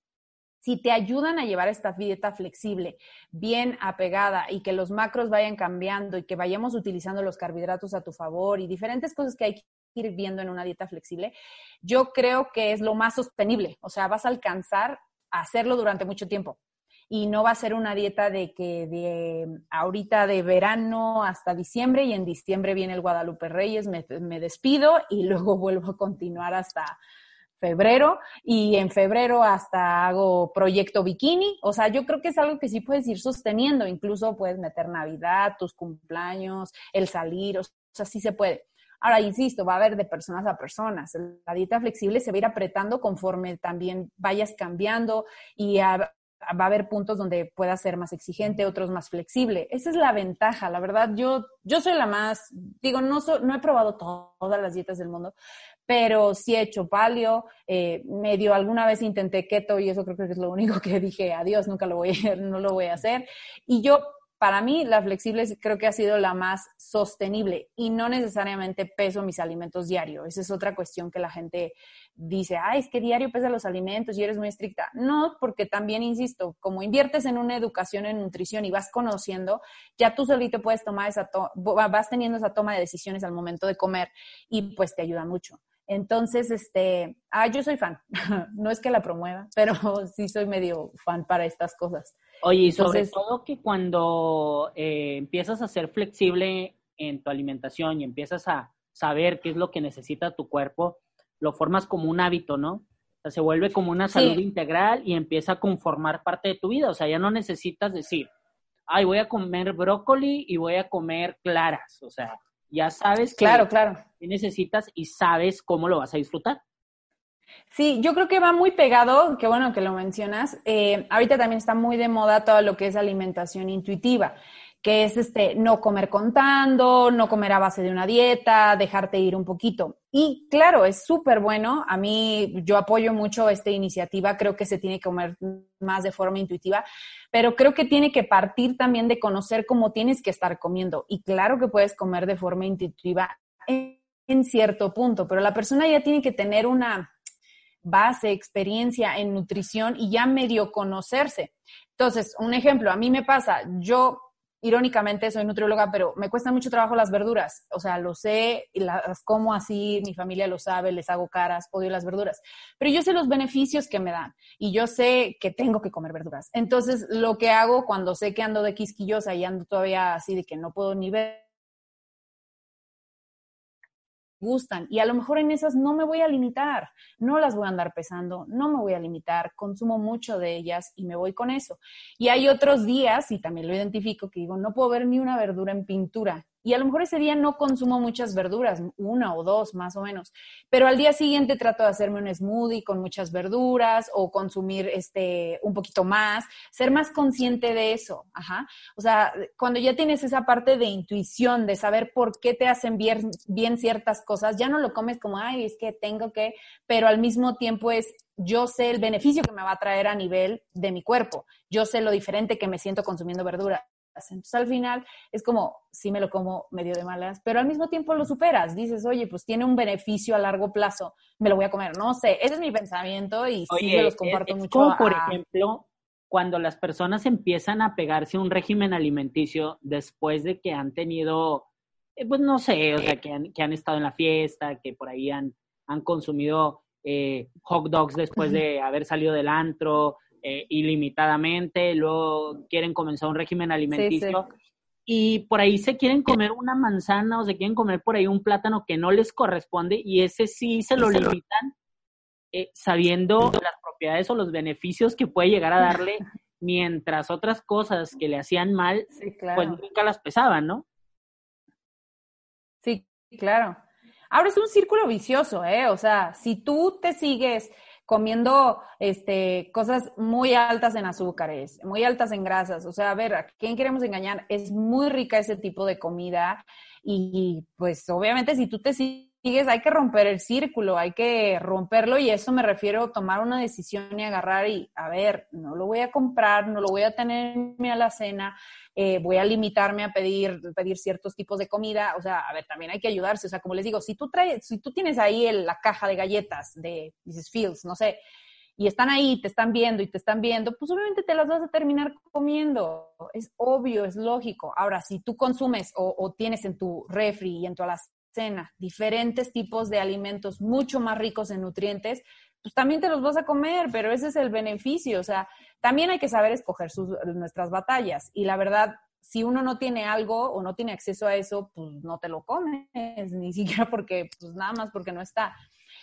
si te ayudan a llevar esta dieta flexible, bien apegada y que los macros vayan cambiando y que vayamos utilizando los carbohidratos a tu favor y diferentes cosas que hay ir viendo en una dieta flexible, yo creo que es lo más sostenible. O sea, vas a alcanzar a hacerlo durante mucho tiempo. Y no va a ser una dieta de que de ahorita de verano hasta diciembre y en diciembre viene el Guadalupe Reyes, me, me despido y luego vuelvo a continuar hasta febrero y en febrero hasta hago proyecto bikini. O sea, yo creo que es algo que sí puedes ir sosteniendo. Incluso puedes meter Navidad, tus cumpleaños, el salir, o sea, sí se puede. Ahora, insisto, va a haber de personas a personas. La dieta flexible se va a ir apretando conforme también vayas cambiando y va a haber puntos donde pueda ser más exigente, otros más flexible. Esa es la ventaja, la verdad. Yo, yo soy la más, digo, no, no he probado todas las dietas del mundo, pero sí he hecho palio, eh, medio alguna vez intenté keto y eso creo que es lo único que dije, adiós, nunca lo voy a, no lo voy a hacer. Y yo para mí la flexible creo que ha sido la más sostenible y no necesariamente peso mis alimentos diario. Esa es otra cuestión que la gente dice, ay, es que diario pesa los alimentos y eres muy estricta. No, porque también, insisto, como inviertes en una educación en nutrición y vas conociendo, ya tú solito puedes tomar esa, vas teniendo esa toma de decisiones al momento de comer y pues te ayuda mucho. Entonces, este, ah, yo soy fan. no es que la promueva, pero sí soy medio fan para estas cosas.
Oye, y sobre todo que cuando eh, empiezas a ser flexible en tu alimentación y empiezas a saber qué es lo que necesita tu cuerpo, lo formas como un hábito, ¿no? O sea, se vuelve como una salud integral y empieza a conformar parte de tu vida. O sea, ya no necesitas decir, ay, voy a comer brócoli y voy a comer claras. O sea, ya sabes
claro, claro.
necesitas y sabes cómo lo vas a disfrutar.
Sí, yo creo que va muy pegado, qué bueno que lo mencionas. Eh, ahorita también está muy de moda todo lo que es alimentación intuitiva, que es este no comer contando, no comer a base de una dieta, dejarte ir un poquito. Y claro, es súper bueno. A mí yo apoyo mucho esta iniciativa, creo que se tiene que comer más de forma intuitiva, pero creo que tiene que partir también de conocer cómo tienes que estar comiendo. Y claro que puedes comer de forma intuitiva en, cierto punto, pero la persona ya tiene que tener una base, experiencia en nutrición y ya medio conocerse. Entonces, un ejemplo, a mí me pasa, yo irónicamente soy nutrióloga, pero me cuesta mucho trabajo las verduras. O sea, lo sé, las como así, mi familia lo sabe, les hago caras, odio las verduras. Pero yo sé los beneficios que me dan y yo sé que tengo que comer verduras. Entonces, lo que hago cuando sé que ando de quisquillosa y ando todavía así de que no puedo ni ver gustan y a lo mejor en esas no me voy a limitar, no las voy a andar pesando, no me voy a limitar, consumo mucho de ellas y me voy con eso. Y hay otros días, y también lo identifico, que digo, no puedo ver ni una verdura en pintura y a lo mejor ese día no consumo muchas verduras, una o dos más o menos, pero al día siguiente trato de hacerme un smoothie con muchas verduras o consumir este un poquito más, ser más consciente de eso, ajá. O sea, cuando ya tienes esa parte de intuición, de saber por qué te hacen bien, bien ciertas cosas, ya no lo comes como, ay, es que tengo que, pero al mismo tiempo es yo sé el beneficio que me va a traer a nivel de mi cuerpo. Yo sé lo diferente que me siento consumiendo verdura. Entonces al final es como, sí me lo como medio de malas, pero al mismo tiempo lo superas. Dices, oye, pues tiene un beneficio a largo plazo, me lo voy a comer. No sé, ese es mi pensamiento y sí me los comparto mucho.
Como por ejemplo, cuando las personas empiezan a pegarse un régimen alimenticio después de que han tenido, eh, pues no sé, o sea, que han, que han estado en la fiesta, que por ahí han, han consumido eh, hot dogs después de haber salido del antro, eh, ilimitadamente, luego quieren comenzar un régimen alimenticio y por ahí se quieren comer una manzana o se quieren comer por ahí un plátano que no les corresponde y ese sí se lo limitan eh, sabiendo las propiedades o los beneficios que puede llegar a darle mientras otras cosas que le hacían mal, pues nunca las pesaban, ¿no?
Sí, claro. Ahora es un círculo vicioso, ¿eh? O sea, si tú te sigues comiendo este, cosas muy altas en azúcares, muy altas en grasas. O sea, a ver, ¿a quién queremos engañar? Es muy rica ese tipo de comida y pues obviamente si tú te sigues hay que romper el círculo, hay que romperlo y eso me refiero a tomar una decisión y agarrar y, a ver, no lo voy a comprar, no lo voy a tener en mi alacena, eh, voy a limitarme a pedir, pedir ciertos tipos de comida, o sea, a ver, también hay que ayudarse, o sea, como les digo, si tú traes, si tú tienes ahí la caja de galletas de Mrs. Fields, no sé, y están ahí, te están viendo y te están viendo, pues obviamente te las vas a terminar comiendo. Es obvio, es lógico. Ahora, si tú consumes o, o, tienes en tu refri y en tu alacena diferentes tipos de alimentos mucho más ricos en nutrientes, pues también te los vas a comer, pero ese es el beneficio. O sea, también hay que saber escoger sus, nuestras batallas. Y la verdad, si uno no tiene algo o no tiene acceso a eso, pues no te lo comes, ni siquiera porque, pues nada más porque no está.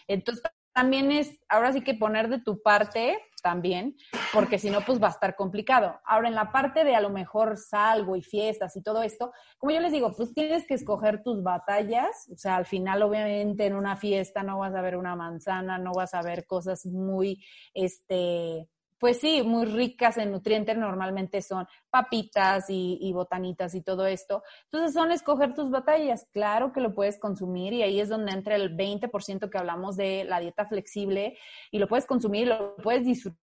Entonces, también es, ahora sí que poner de tu parte también, porque si no, pues va a estar complicado. Ahora, en la parte de a lo mejor salgo y fiestas y todo esto, como yo les digo, pues tienes que escoger tus batallas, o sea, al final, obviamente, en una fiesta no vas a ver una manzana, no vas a ver cosas muy, este, pues sí, muy ricas en nutrientes, normalmente son papitas y, botanitas y todo esto. Entonces son escoger tus batallas. Claro que lo puedes consumir y ahí es donde entra el 20% que hablamos de la dieta flexible y lo puedes consumir, lo puedes disfrutar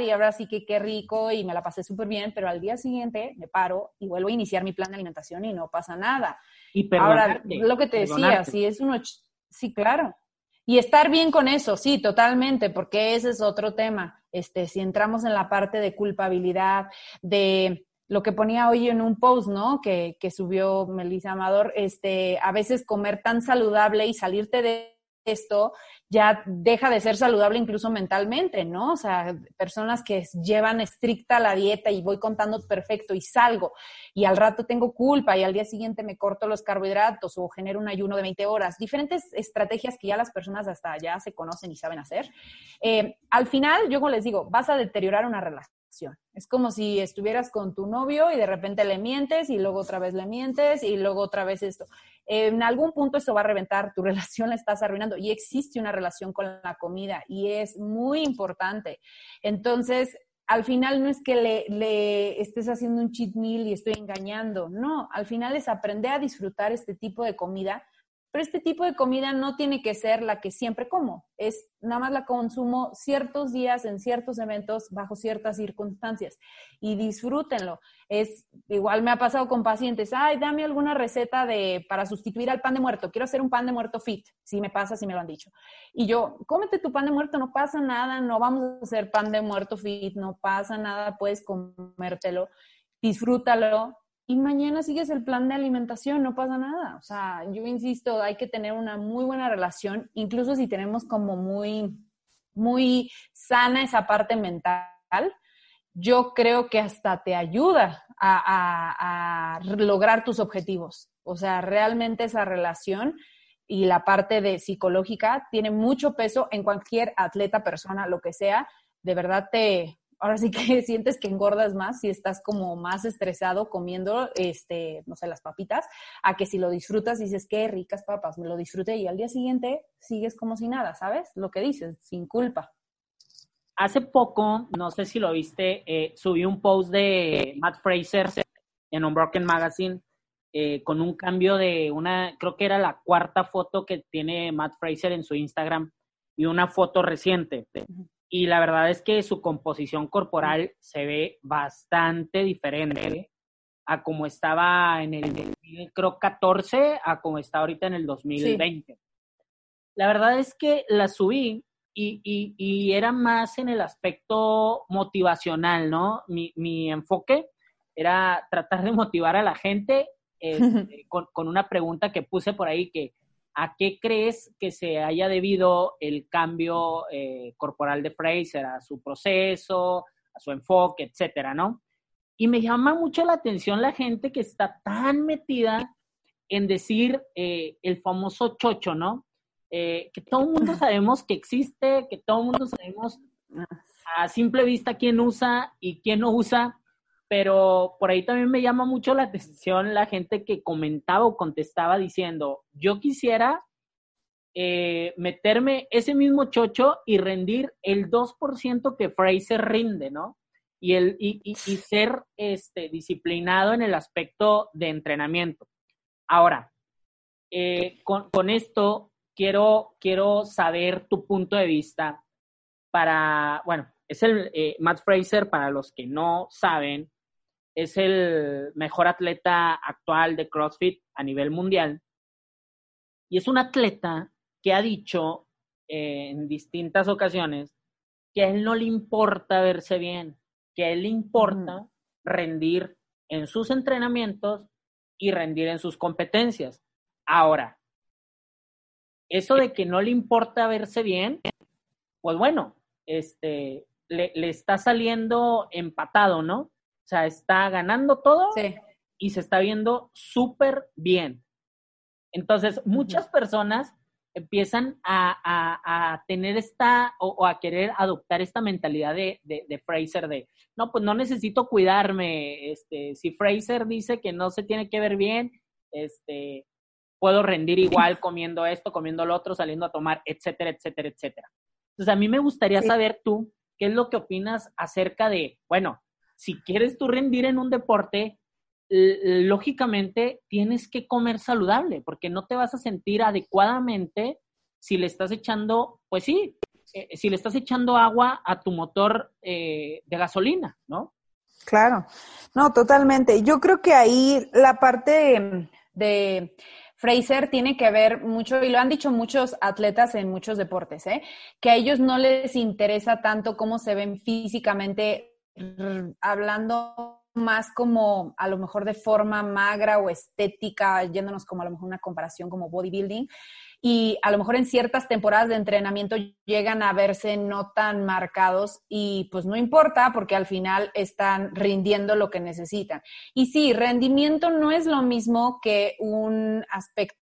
y ahora sí que qué rico y me la pasé súper bien, pero al día siguiente me paro y vuelvo a iniciar mi plan de alimentación y no pasa nada.
Y
ahora, lo que te decía, si es uno, sí, claro. Y estar bien con eso, sí, totalmente, porque ese es otro tema. Este, si entramos en la parte de culpabilidad, de lo que ponía hoy en un post, ¿no? Que, que subió Melissa Amador, este, a veces comer tan saludable y salirte de esto ya deja de ser saludable incluso mentalmente, ¿no? O sea, personas que llevan estricta la dieta y voy contando perfecto y salgo y al rato tengo culpa y al día siguiente me corto los carbohidratos o genero un ayuno de 20 horas, diferentes estrategias que ya las personas hasta allá se conocen y saben hacer. Eh, al final, yo como les digo, vas a deteriorar una relación es como si estuvieras con tu novio y de repente le mientes y luego otra vez le mientes y luego otra vez esto. En algún punto esto va a reventar, tu relación la estás arruinando y existe una relación con la comida y es muy importante. Entonces, al final no es que le, le, estés haciendo un cheat meal y estoy engañando, no, al final es aprender a disfrutar este tipo de comida pero este tipo de comida no tiene que ser la que siempre como, es nada más la consumo ciertos días en ciertos eventos bajo ciertas circunstancias. Y disfrútenlo. Es igual me ha pasado con pacientes, ay, dame alguna receta de para sustituir al pan de muerto, quiero hacer un pan de muerto fit, si me pasa, si me lo han dicho. Y yo, cómete tu pan de muerto, no pasa nada, no vamos a hacer pan de muerto fit, no pasa nada, puedes comértelo, disfrútalo, y mañana sigues el plan de alimentación, no pasa nada. O sea, yo insisto, hay que tener una muy buena relación, incluso si tenemos como muy, muy sana esa parte mental. Yo creo que hasta te ayuda a, lograr tus objetivos. O sea, realmente esa relación y la parte de psicológica tiene mucho peso en cualquier atleta, persona, lo que sea. De verdad te, ahora sí que sientes que engordas más si estás como más estresado comiendo, este, no sé, las papitas, a que si lo disfrutas dices, qué ricas papas, me lo disfruté y al día siguiente sigues como si nada, ¿sabes? Lo que dices, sin culpa.
Hace poco, no sé si lo viste, eh, subí un post de Matt Fraser en Unbroken Magazine eh, con un cambio de una, creo que era la cuarta foto que tiene Matt Fraser en su Instagram y una foto reciente y la verdad es que su composición corporal se ve bastante diferente a como estaba en el, creo 14 a como está ahorita en el 2020. La verdad es que la subí y, y, y, era más en el aspecto motivacional, ¿no? Mi, mi enfoque era tratar de motivar a la gente este, con, con, una pregunta que puse por ahí que ¿A qué crees que se haya debido el cambio eh, corporal de Fraser? ¿A su proceso, a su enfoque, etcétera, no? Y me llama mucho la atención la gente que está tan metida en decir eh, el famoso chocho, ¿no? Eh, que todo el mundo sabemos que existe, que todo el mundo sabemos a simple vista quién usa y quién no usa, pero por ahí también me llama mucho la atención la gente que comentaba o contestaba diciendo, yo quisiera eh, meterme ese mismo chocho y rendir el 2% que Fraser rinde, ¿no? Y, el, y, y, ser este, disciplinado en el aspecto de entrenamiento. Ahora, eh, con, con, esto quiero, quiero saber tu punto de vista para, bueno, es el eh, Matt Fraser, para los que no saben, es el mejor atleta actual de CrossFit a nivel mundial. Y es un atleta que ha dicho eh, en distintas ocasiones que a él no le importa verse bien, que a él le importa rendir en sus entrenamientos y rendir en sus competencias. Ahora, eso de que no le importa verse bien, pues bueno, este, le, le está saliendo empatado, ¿no? O sea, está ganando todo y se está viendo súper bien. Entonces, muchas personas empiezan a, tener esta o, a querer adoptar esta mentalidad de, de, Fraser de, no, pues no necesito cuidarme, este, si Fraser dice que no se tiene que ver bien, este, puedo rendir igual comiendo esto, comiendo lo otro, saliendo a tomar, etcétera, etcétera, etcétera. Entonces, a mí me gustaría saber tú, ¿qué es lo que opinas acerca de, bueno, si quieres tú rendir en un deporte, lógicamente tienes que comer saludable, porque no te vas a sentir adecuadamente si le estás echando, pues sí, eh, si le estás echando agua a tu motor eh, de gasolina, ¿no?
Claro, no, totalmente. Yo creo que ahí la parte de Fraser tiene que ver mucho, y lo han dicho muchos atletas en muchos deportes, ¿eh? que a ellos no les interesa tanto cómo se ven físicamente hablando más como a lo mejor de forma magra o estética, yéndonos como a lo mejor una comparación como bodybuilding, y a lo mejor en ciertas temporadas de entrenamiento llegan a verse no tan marcados y pues no importa porque al final están rindiendo lo que necesitan. Y sí, rendimiento no es lo mismo que un aspecto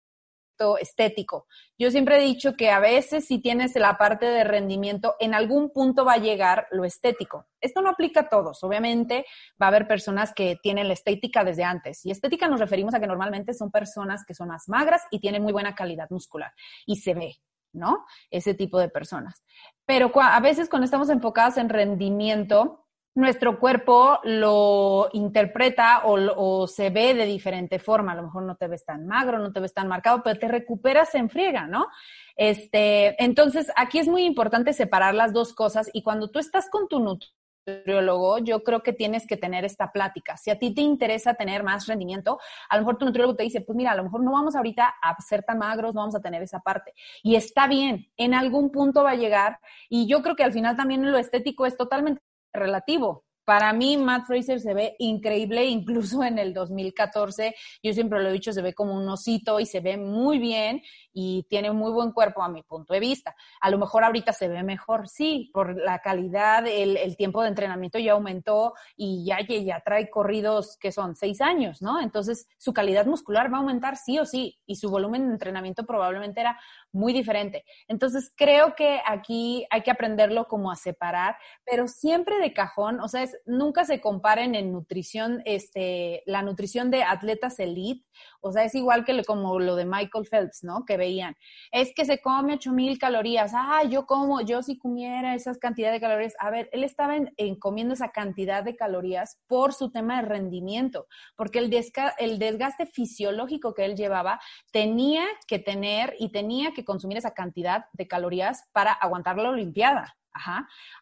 estético. Yo siempre he dicho que a veces si tienes la parte de rendimiento, en algún punto va a llegar lo estético. Esto no aplica a todos. Obviamente va a haber personas que tienen la estética desde antes. Y estética nos referimos a que normalmente son personas que son más magras y tienen muy buena calidad muscular. Y se ve, ¿no? Ese tipo de personas. Pero a veces cuando estamos enfocadas en rendimiento, nuestro cuerpo lo interpreta o, se ve de diferente forma. A lo mejor no te ves tan magro, no te ves tan marcado, pero te recuperas en friega, ¿no? Este, entonces, aquí es muy importante separar las dos cosas y cuando tú estás con tu nutriólogo, yo creo que tienes que tener esta plática. Si a ti te interesa tener más rendimiento, a lo mejor tu nutriólogo te dice, pues mira, a lo mejor no vamos ahorita a ser tan magros, no vamos a tener esa parte. Y está bien, en algún punto va a llegar. Y yo creo que al final también lo estético es totalmente relativo. para mí Matt Fraser se ve increíble, incluso en el 2014, yo siempre lo he dicho, se ve como un osito y se ve muy bien y tiene muy buen cuerpo a mi punto de vista. A lo mejor ahorita se ve mejor, sí, por la calidad, el, tiempo de entrenamiento ya aumentó y ya, ya trae corridos que son seis años, ¿no? Entonces su calidad muscular va a aumentar sí o sí y su volumen de entrenamiento probablemente era muy diferente. Entonces creo que aquí hay que aprenderlo como a separar, pero siempre de cajón, o sea, nunca se comparen en nutrición, este, la nutrición de atletas elite, o sea, es igual que como lo de Michael Phelps, ¿no? Que veían, es que se come 8000 calorías, ah, yo como, yo si comiera esas cantidad de calorías, a ver, él estaba en, comiendo esa cantidad de calorías por su tema de rendimiento, porque el, el desgaste fisiológico que él llevaba tenía que tener y tenía que consumir esa cantidad de calorías para aguantar la Olimpiada.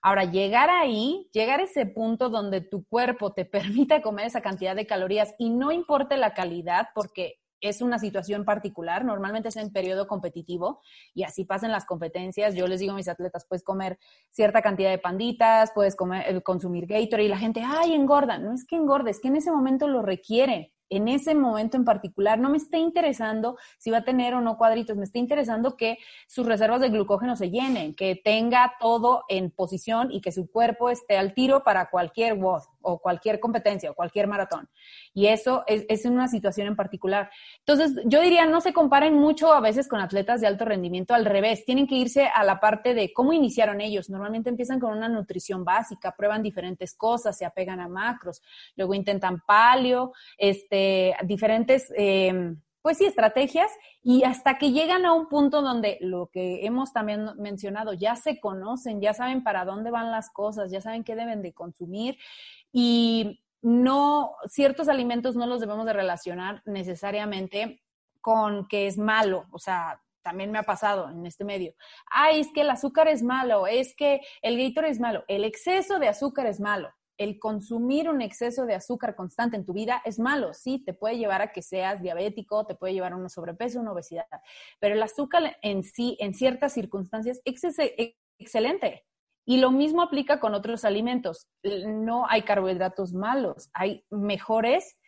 Ahora, llegar ahí, llegar a ese punto donde tu cuerpo te permite comer esa cantidad de calorías y no importe la calidad, porque es una situación particular, normalmente es en periodo competitivo y así pasan las competencias. Yo les digo a mis atletas, puedes comer cierta cantidad de panditas, puedes comer, eh, consumir Gatorade y la gente, ay, engorda. No es que engorde, es que en ese momento lo requiere en ese momento en particular, no me esté interesando si va a tener o no cuadritos, me está interesando que sus reservas de glucógeno se llenen, que tenga todo en posición y que su cuerpo esté al tiro para cualquier WOD o cualquier competencia o cualquier maratón. Y eso es, es una situación en particular. Entonces, yo diría, no se comparen mucho a veces con atletas de alto rendimiento, al revés, tienen que irse a la parte de cómo iniciaron ellos. Normalmente empiezan con una nutrición básica, prueban diferentes cosas, se apegan a macros, luego intentan palio, este, diferentes, eh, pues sí, estrategias y hasta que llegan a un punto donde lo que hemos también mencionado, ya se conocen, ya saben para dónde van las cosas, ya saben qué deben de consumir y no, ciertos alimentos no los debemos de relacionar necesariamente con que es malo, o sea, también me ha pasado en este medio. Ay, es que el azúcar es malo, es que el Gator es malo, el exceso de azúcar es malo el consumir un exceso de azúcar constante en tu vida es malo, sí, te puede llevar a que seas diabético, te puede llevar a un sobrepeso, una obesidad, pero el azúcar en sí, en ciertas circunstancias, es excelente. Y lo mismo aplica con otros alimentos. No hay carbohidratos malos, hay mejores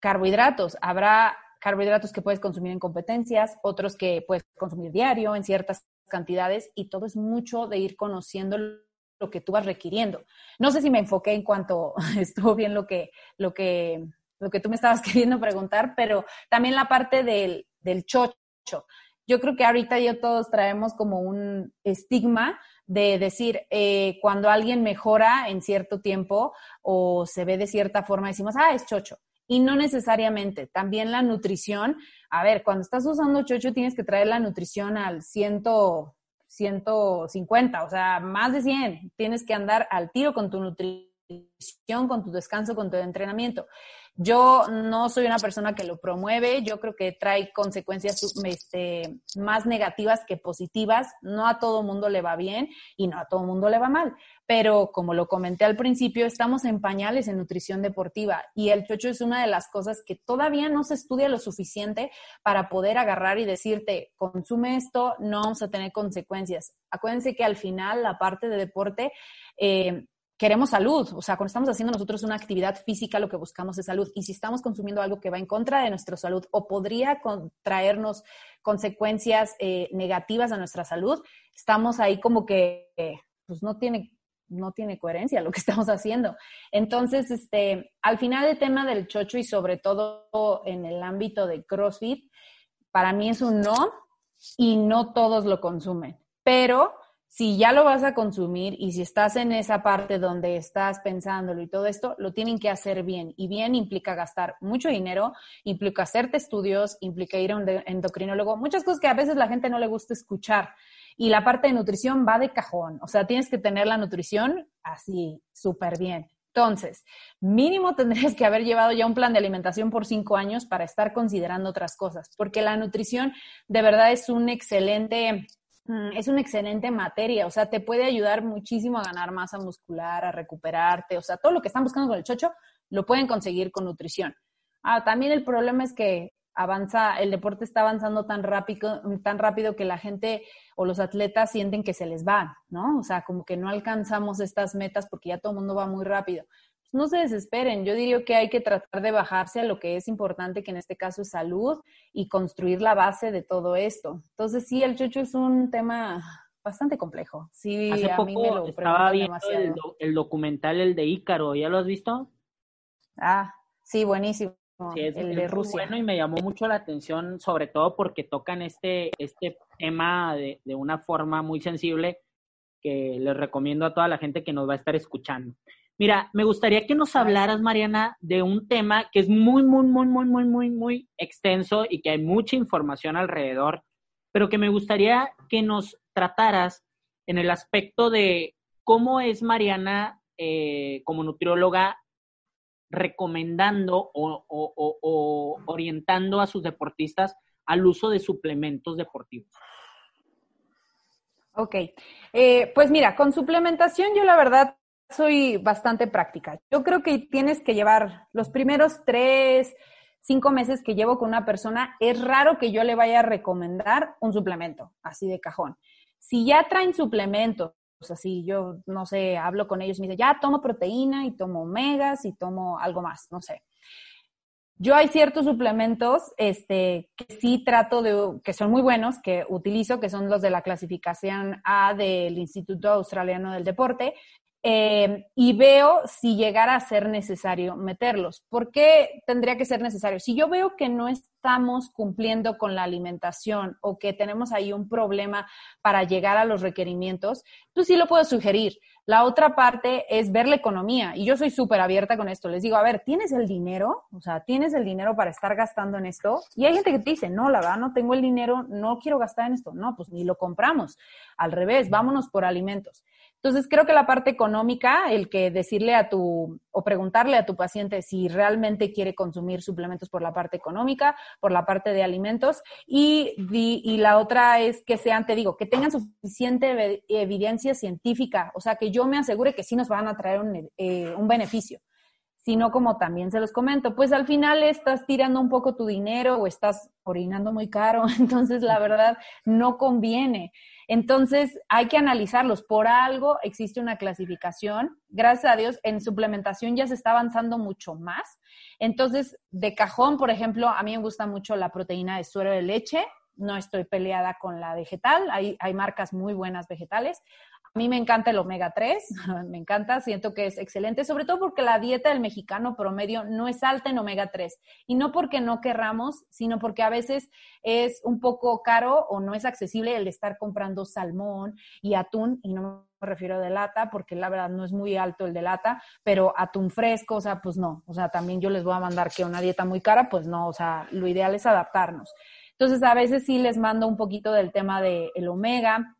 carbohidratos. Habrá carbohidratos que puedes consumir en competencias, otros que puedes consumir diario en ciertas cantidades y todo es mucho de ir conociendo lo que tú vas requiriendo. No sé si me enfoqué en cuanto estuvo bien lo que, lo que, lo que tú me estabas queriendo preguntar, pero también la parte del, del chocho. Yo creo que ahorita ya todos traemos como un estigma de decir, eh, cuando alguien mejora en cierto tiempo o se ve de cierta forma, decimos, ah, es chocho. Y no necesariamente. También la nutrición. A ver, cuando estás usando chocho tienes que traer la nutrición al ciento, 150, o sea, más de 100. Tienes que andar al tiro con tu nutrición, con tu descanso, con tu entrenamiento. Yo no soy una persona que lo promueve, yo creo que trae consecuencias este, más negativas que positivas. No a todo mundo le va bien y no a todo mundo le va mal. Pero como lo comenté al principio, estamos en pañales en nutrición deportiva y el chocho es una de las cosas que todavía no se estudia lo suficiente para poder agarrar y decirte, consume esto, no vamos a tener consecuencias. Acuérdense que al final la parte de deporte... Eh, queremos salud. O sea, cuando estamos haciendo nosotros una actividad física, lo que buscamos es salud. Y si estamos consumiendo algo que va en contra de nuestra salud o podría traernos consecuencias eh, negativas a nuestra salud, estamos ahí como que, pues no tiene no tiene coherencia lo que estamos haciendo. Entonces, este, al final el tema del chocho y sobre todo en el ámbito de CrossFit, para mí es un no y no todos lo consumen. Pero si ya lo vas a consumir y si estás en esa parte donde estás pensándolo y todo esto, lo tienen que hacer bien. Y bien implica gastar mucho dinero, implica hacerte estudios, implica ir a un endocrinólogo, muchas cosas que a veces la gente no le gusta escuchar. Y la parte de nutrición va de cajón. O sea, tienes que tener la nutrición así, súper bien. Entonces, mínimo tendrías que haber llevado ya un plan de alimentación por cinco años para estar considerando otras cosas, porque la nutrición de verdad es un excelente es una excelente materia, o sea, te puede ayudar muchísimo a ganar masa muscular, a recuperarte, o sea, todo lo que están buscando con el chocho lo pueden conseguir con nutrición. Ah, también el problema es que avanza, el deporte está avanzando tan rápido, tan rápido que la gente o los atletas sienten que se les va, ¿no? O sea, como que no alcanzamos estas metas porque ya todo el mundo va muy rápido. Pues no se desesperen, yo diría que hay que tratar de bajarse a lo que es importante, que en este caso es salud y construir la base de todo esto. Entonces, sí, el chucho es un tema bastante complejo. Sí,
Hace
a
mí me lo estaba viendo el, el, documental, el de Ícaro, ¿ya lo has visto?
Ah, sí, buenísimo.
Sí, es, el de Rusia. bueno y me llamó mucho la atención, sobre todo porque tocan este, este tema de, de una forma muy sensible que les recomiendo a toda la gente que nos va a estar escuchando. Mira, me gustaría que nos hablaras, Mariana, de un tema que es muy, muy, muy, muy, muy, muy, muy extenso y que hay mucha información alrededor, pero que me gustaría que nos trataras en el aspecto de cómo es Mariana eh, como nutrióloga recomendando o, orientando a sus deportistas al uso de suplementos deportivos?
Ok, eh, pues mira, con suplementación yo la verdad soy bastante práctica. Yo creo que tienes que llevar los primeros tres, cinco meses que llevo con una persona, es raro que yo le vaya a recomendar un suplemento, así de cajón. Si ya traen suplementos pues así yo, no sé, hablo con ellos y me dicen, ya tomo proteína y tomo omegas y tomo algo más, no sé. Yo hay ciertos suplementos este, que sí trato de, que son muy buenos, que utilizo, que son los de la clasificación A del Instituto Australiano del Deporte, eh, y veo si llegara a ser necesario meterlos. ¿Por qué tendría que ser necesario? Si yo veo que no estamos cumpliendo con la alimentación o que tenemos ahí un problema para llegar a los requerimientos, pues sí lo puedo sugerir. La otra parte es ver la economía y yo soy súper abierta con esto. Les digo, a ver, ¿tienes el dinero? O sea, ¿tienes el dinero para estar gastando en esto? Y hay gente que te dice, no, la verdad, no tengo el dinero, no quiero gastar en esto. No, pues ni lo compramos. Al revés, vámonos por alimentos. Entonces, creo que la parte económica, el que decirle a tu o preguntarle a tu paciente si realmente quiere consumir suplementos por la parte económica, por la parte de alimentos, y, la otra es que sean, te digo, que tengan suficiente evidencia científica, o sea, que yo me asegure que sí nos van a traer un, eh, un beneficio sino como también se los comento, pues al final estás tirando un poco tu dinero o estás orinando muy caro, entonces la verdad no conviene. Entonces hay que analizarlos. Por algo existe una clasificación. Gracias a Dios, en suplementación ya se está avanzando mucho más. Entonces, de cajón, por ejemplo, a mí me gusta mucho la proteína de suero de leche. No estoy peleada con la vegetal. Hay, hay marcas muy buenas vegetales. A mí me encanta el omega 3, me encanta, siento que es excelente, sobre todo porque la dieta del mexicano promedio no es alta en omega 3. Y no porque no querramos, sino porque a veces es un poco caro o no es accesible el estar comprando salmón y atún, y no me refiero de lata, porque la verdad no es muy alto el de lata, pero atún fresco, o sea, pues no. O sea, también yo les voy a mandar que una dieta muy cara, pues no, o sea, lo ideal es adaptarnos. Entonces, a veces sí les mando un poquito del tema del el omega,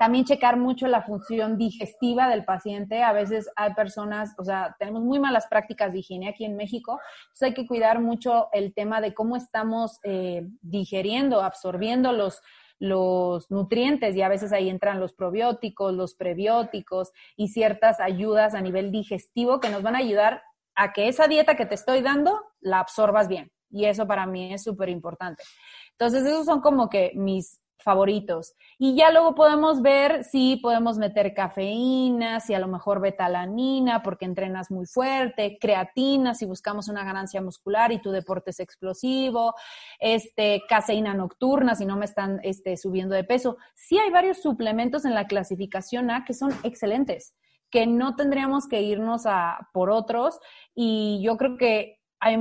también checar mucho la función digestiva del paciente. A veces hay personas, o sea, tenemos muy malas prácticas de higiene aquí en México, entonces hay que cuidar mucho el tema de cómo estamos eh, digeriendo, absorbiendo los, los nutrientes y a veces ahí entran los probióticos, los prebióticos y ciertas ayudas a nivel digestivo que nos van a ayudar a que esa dieta que te estoy dando la absorbas bien. Y eso para mí es súper importante. Entonces, esos son como que mis favoritos. Y ya luego podemos ver si podemos meter cafeína, si a lo mejor betalanina porque entrenas muy fuerte, creatina si buscamos una ganancia muscular y tu deporte es explosivo, este, caseína nocturna si no me están este, subiendo de peso. Sí hay varios suplementos en la clasificación A que son excelentes, que no tendríamos que irnos a por otros y yo creo que hay,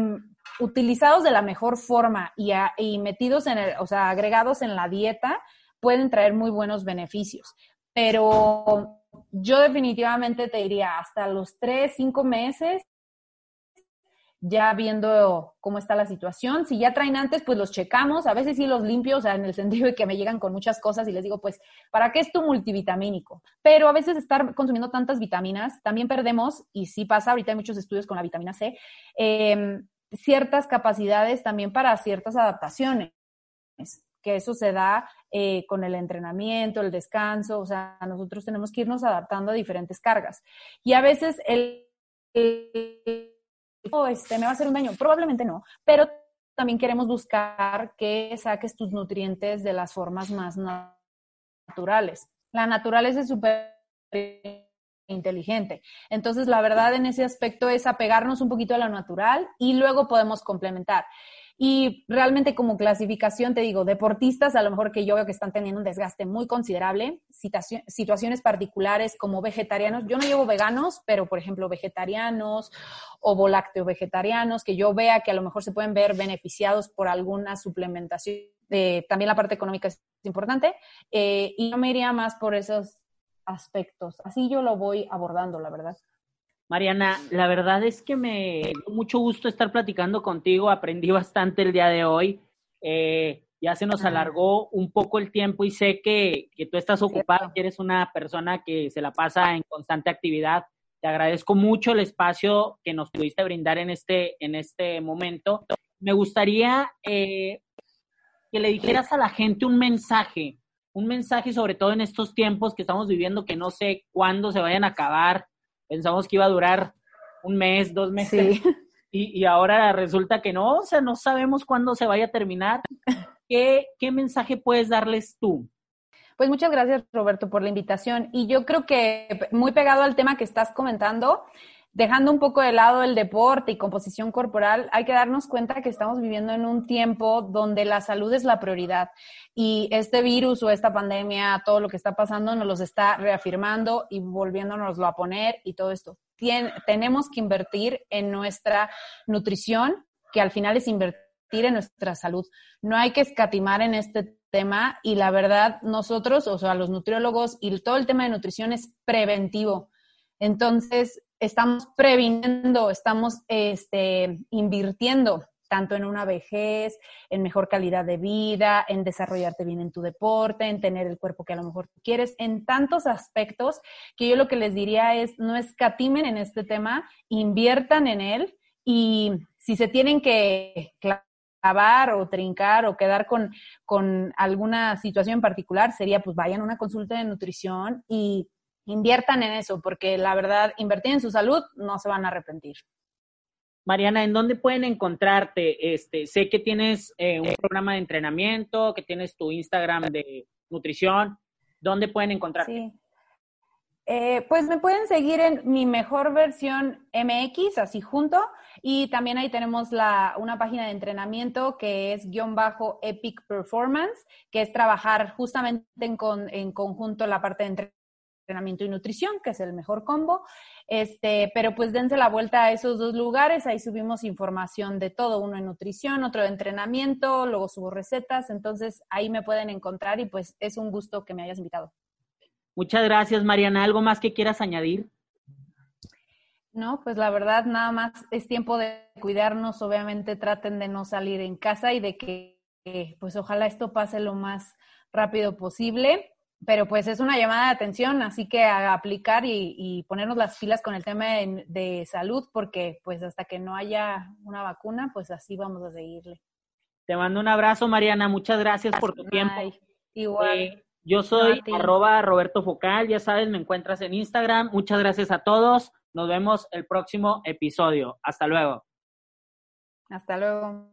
utilizados de la mejor forma y, metidos en el, o sea, agregados en la dieta, pueden traer muy buenos beneficios. Pero yo definitivamente te diría hasta los tres, cinco meses, ya viendo cómo está la situación. Si ya traen antes, pues los checamos. A veces sí los limpio, o sea, en el sentido de que me llegan con muchas cosas y les digo, pues, ¿para qué es tu multivitamínico? Pero a veces estar consumiendo tantas vitaminas, también perdemos, y sí pasa, ahorita hay muchos estudios con la vitamina C, eh, ciertas capacidades también para ciertas adaptaciones, que eso se da eh, con el entrenamiento, el descanso, o sea, nosotros tenemos que irnos adaptando a diferentes cargas. Y a veces el, este, me va a hacer un daño, probablemente no, pero también queremos buscar que saques tus nutrientes de las formas más naturales. La naturaleza es súper inteligente. Entonces, la verdad en ese aspecto es apegarnos un poquito a lo natural y luego podemos complementar. Y realmente como clasificación, te digo, deportistas, a lo mejor que yo veo que están teniendo un desgaste muy considerable, situaciones particulares como vegetarianos, yo no llevo veganos, pero por ejemplo vegetarianos o volácteo vegetarianos, que yo vea que a lo mejor se pueden ver beneficiados por alguna suplementación. Eh, también la parte económica es importante. Eh, y yo me iría más por esos aspectos. Así yo lo voy abordando, la verdad.
Mariana, la verdad es que me dio mucho gusto estar platicando contigo, aprendí bastante el día de hoy. Eh, ya se nos alargó un poco el tiempo y sé que, que tú estás ocupada, que eres una persona que se la pasa en constante actividad. Te agradezco mucho el espacio que nos pudiste brindar en este, en este momento. Me gustaría eh, que le dijeras a la gente un mensaje, un mensaje sobre todo en estos tiempos que estamos viviendo, que no sé cuándo se vayan a acabar, pensamos que iba a durar un mes, dos meses. Y, ahora resulta que no, o sea, no sabemos cuándo se vaya a terminar. ¿Qué, ¿Qué mensaje puedes darles tú?
Pues muchas gracias, Roberto, por la invitación. Y yo creo que muy pegado al tema que estás comentando, dejando un poco de lado el deporte y composición corporal, hay que darnos cuenta que estamos viviendo en un tiempo donde la salud es la prioridad y este virus o esta pandemia, todo lo que está pasando, nos los está reafirmando y volviéndonoslo a poner y todo esto. tenemos que invertir en nuestra nutrición, que al final es invertir en nuestra salud. No hay que escatimar en este tema y la verdad, nosotros, o sea, los nutriólogos y todo el tema de nutrición es preventivo. Entonces, estamos previniendo, estamos este, invirtiendo tanto en una vejez, en mejor calidad de vida, en desarrollarte bien en tu deporte, en tener el cuerpo que a lo mejor quieres, en tantos aspectos que yo lo que les diría es no escatimen en este tema, inviertan en él y si se tienen que clavar o trincar o quedar con, con alguna situación en particular, sería pues vayan a una consulta de nutrición y inviertan en eso, porque la verdad, invertir en su salud no se van a arrepentir.
Mariana, ¿en dónde pueden encontrarte? Este, sé que tienes eh, un programa de entrenamiento, que tienes tu Instagram de nutrición. ¿Dónde pueden encontrarte? Sí.
Eh, pues me pueden seguir en mi mejor versión MX, así junto, y también ahí tenemos la, una página de entrenamiento que es guion bajo Epic Performance, que es trabajar justamente en, en conjunto la parte de entrenamiento entrenamiento y nutrición, que es el mejor combo. Este, pero pues dense la vuelta a esos dos lugares, ahí subimos información de todo, uno en nutrición, otro de entrenamiento, luego subo recetas, entonces ahí me pueden encontrar y pues es un gusto que me hayas invitado.
Muchas gracias, Mariana. ¿Algo más que quieras añadir?
No, pues la verdad, nada más es tiempo de cuidarnos. Obviamente traten de no salir en casa y de que, pues ojalá esto pase lo más rápido posible pero pues es una llamada de atención, así que a aplicar y, ponernos las filas con el tema de, salud, porque pues hasta que no haya una vacuna, pues así vamos a seguirle.
Te mando un abrazo, Mariana, muchas gracias por tu tiempo.
igual. Eh,
yo soy arroba Roberto Focal, ya sabes, me encuentras en Instagram. Muchas gracias a todos. Nos vemos el próximo episodio. Hasta luego.
Hasta luego.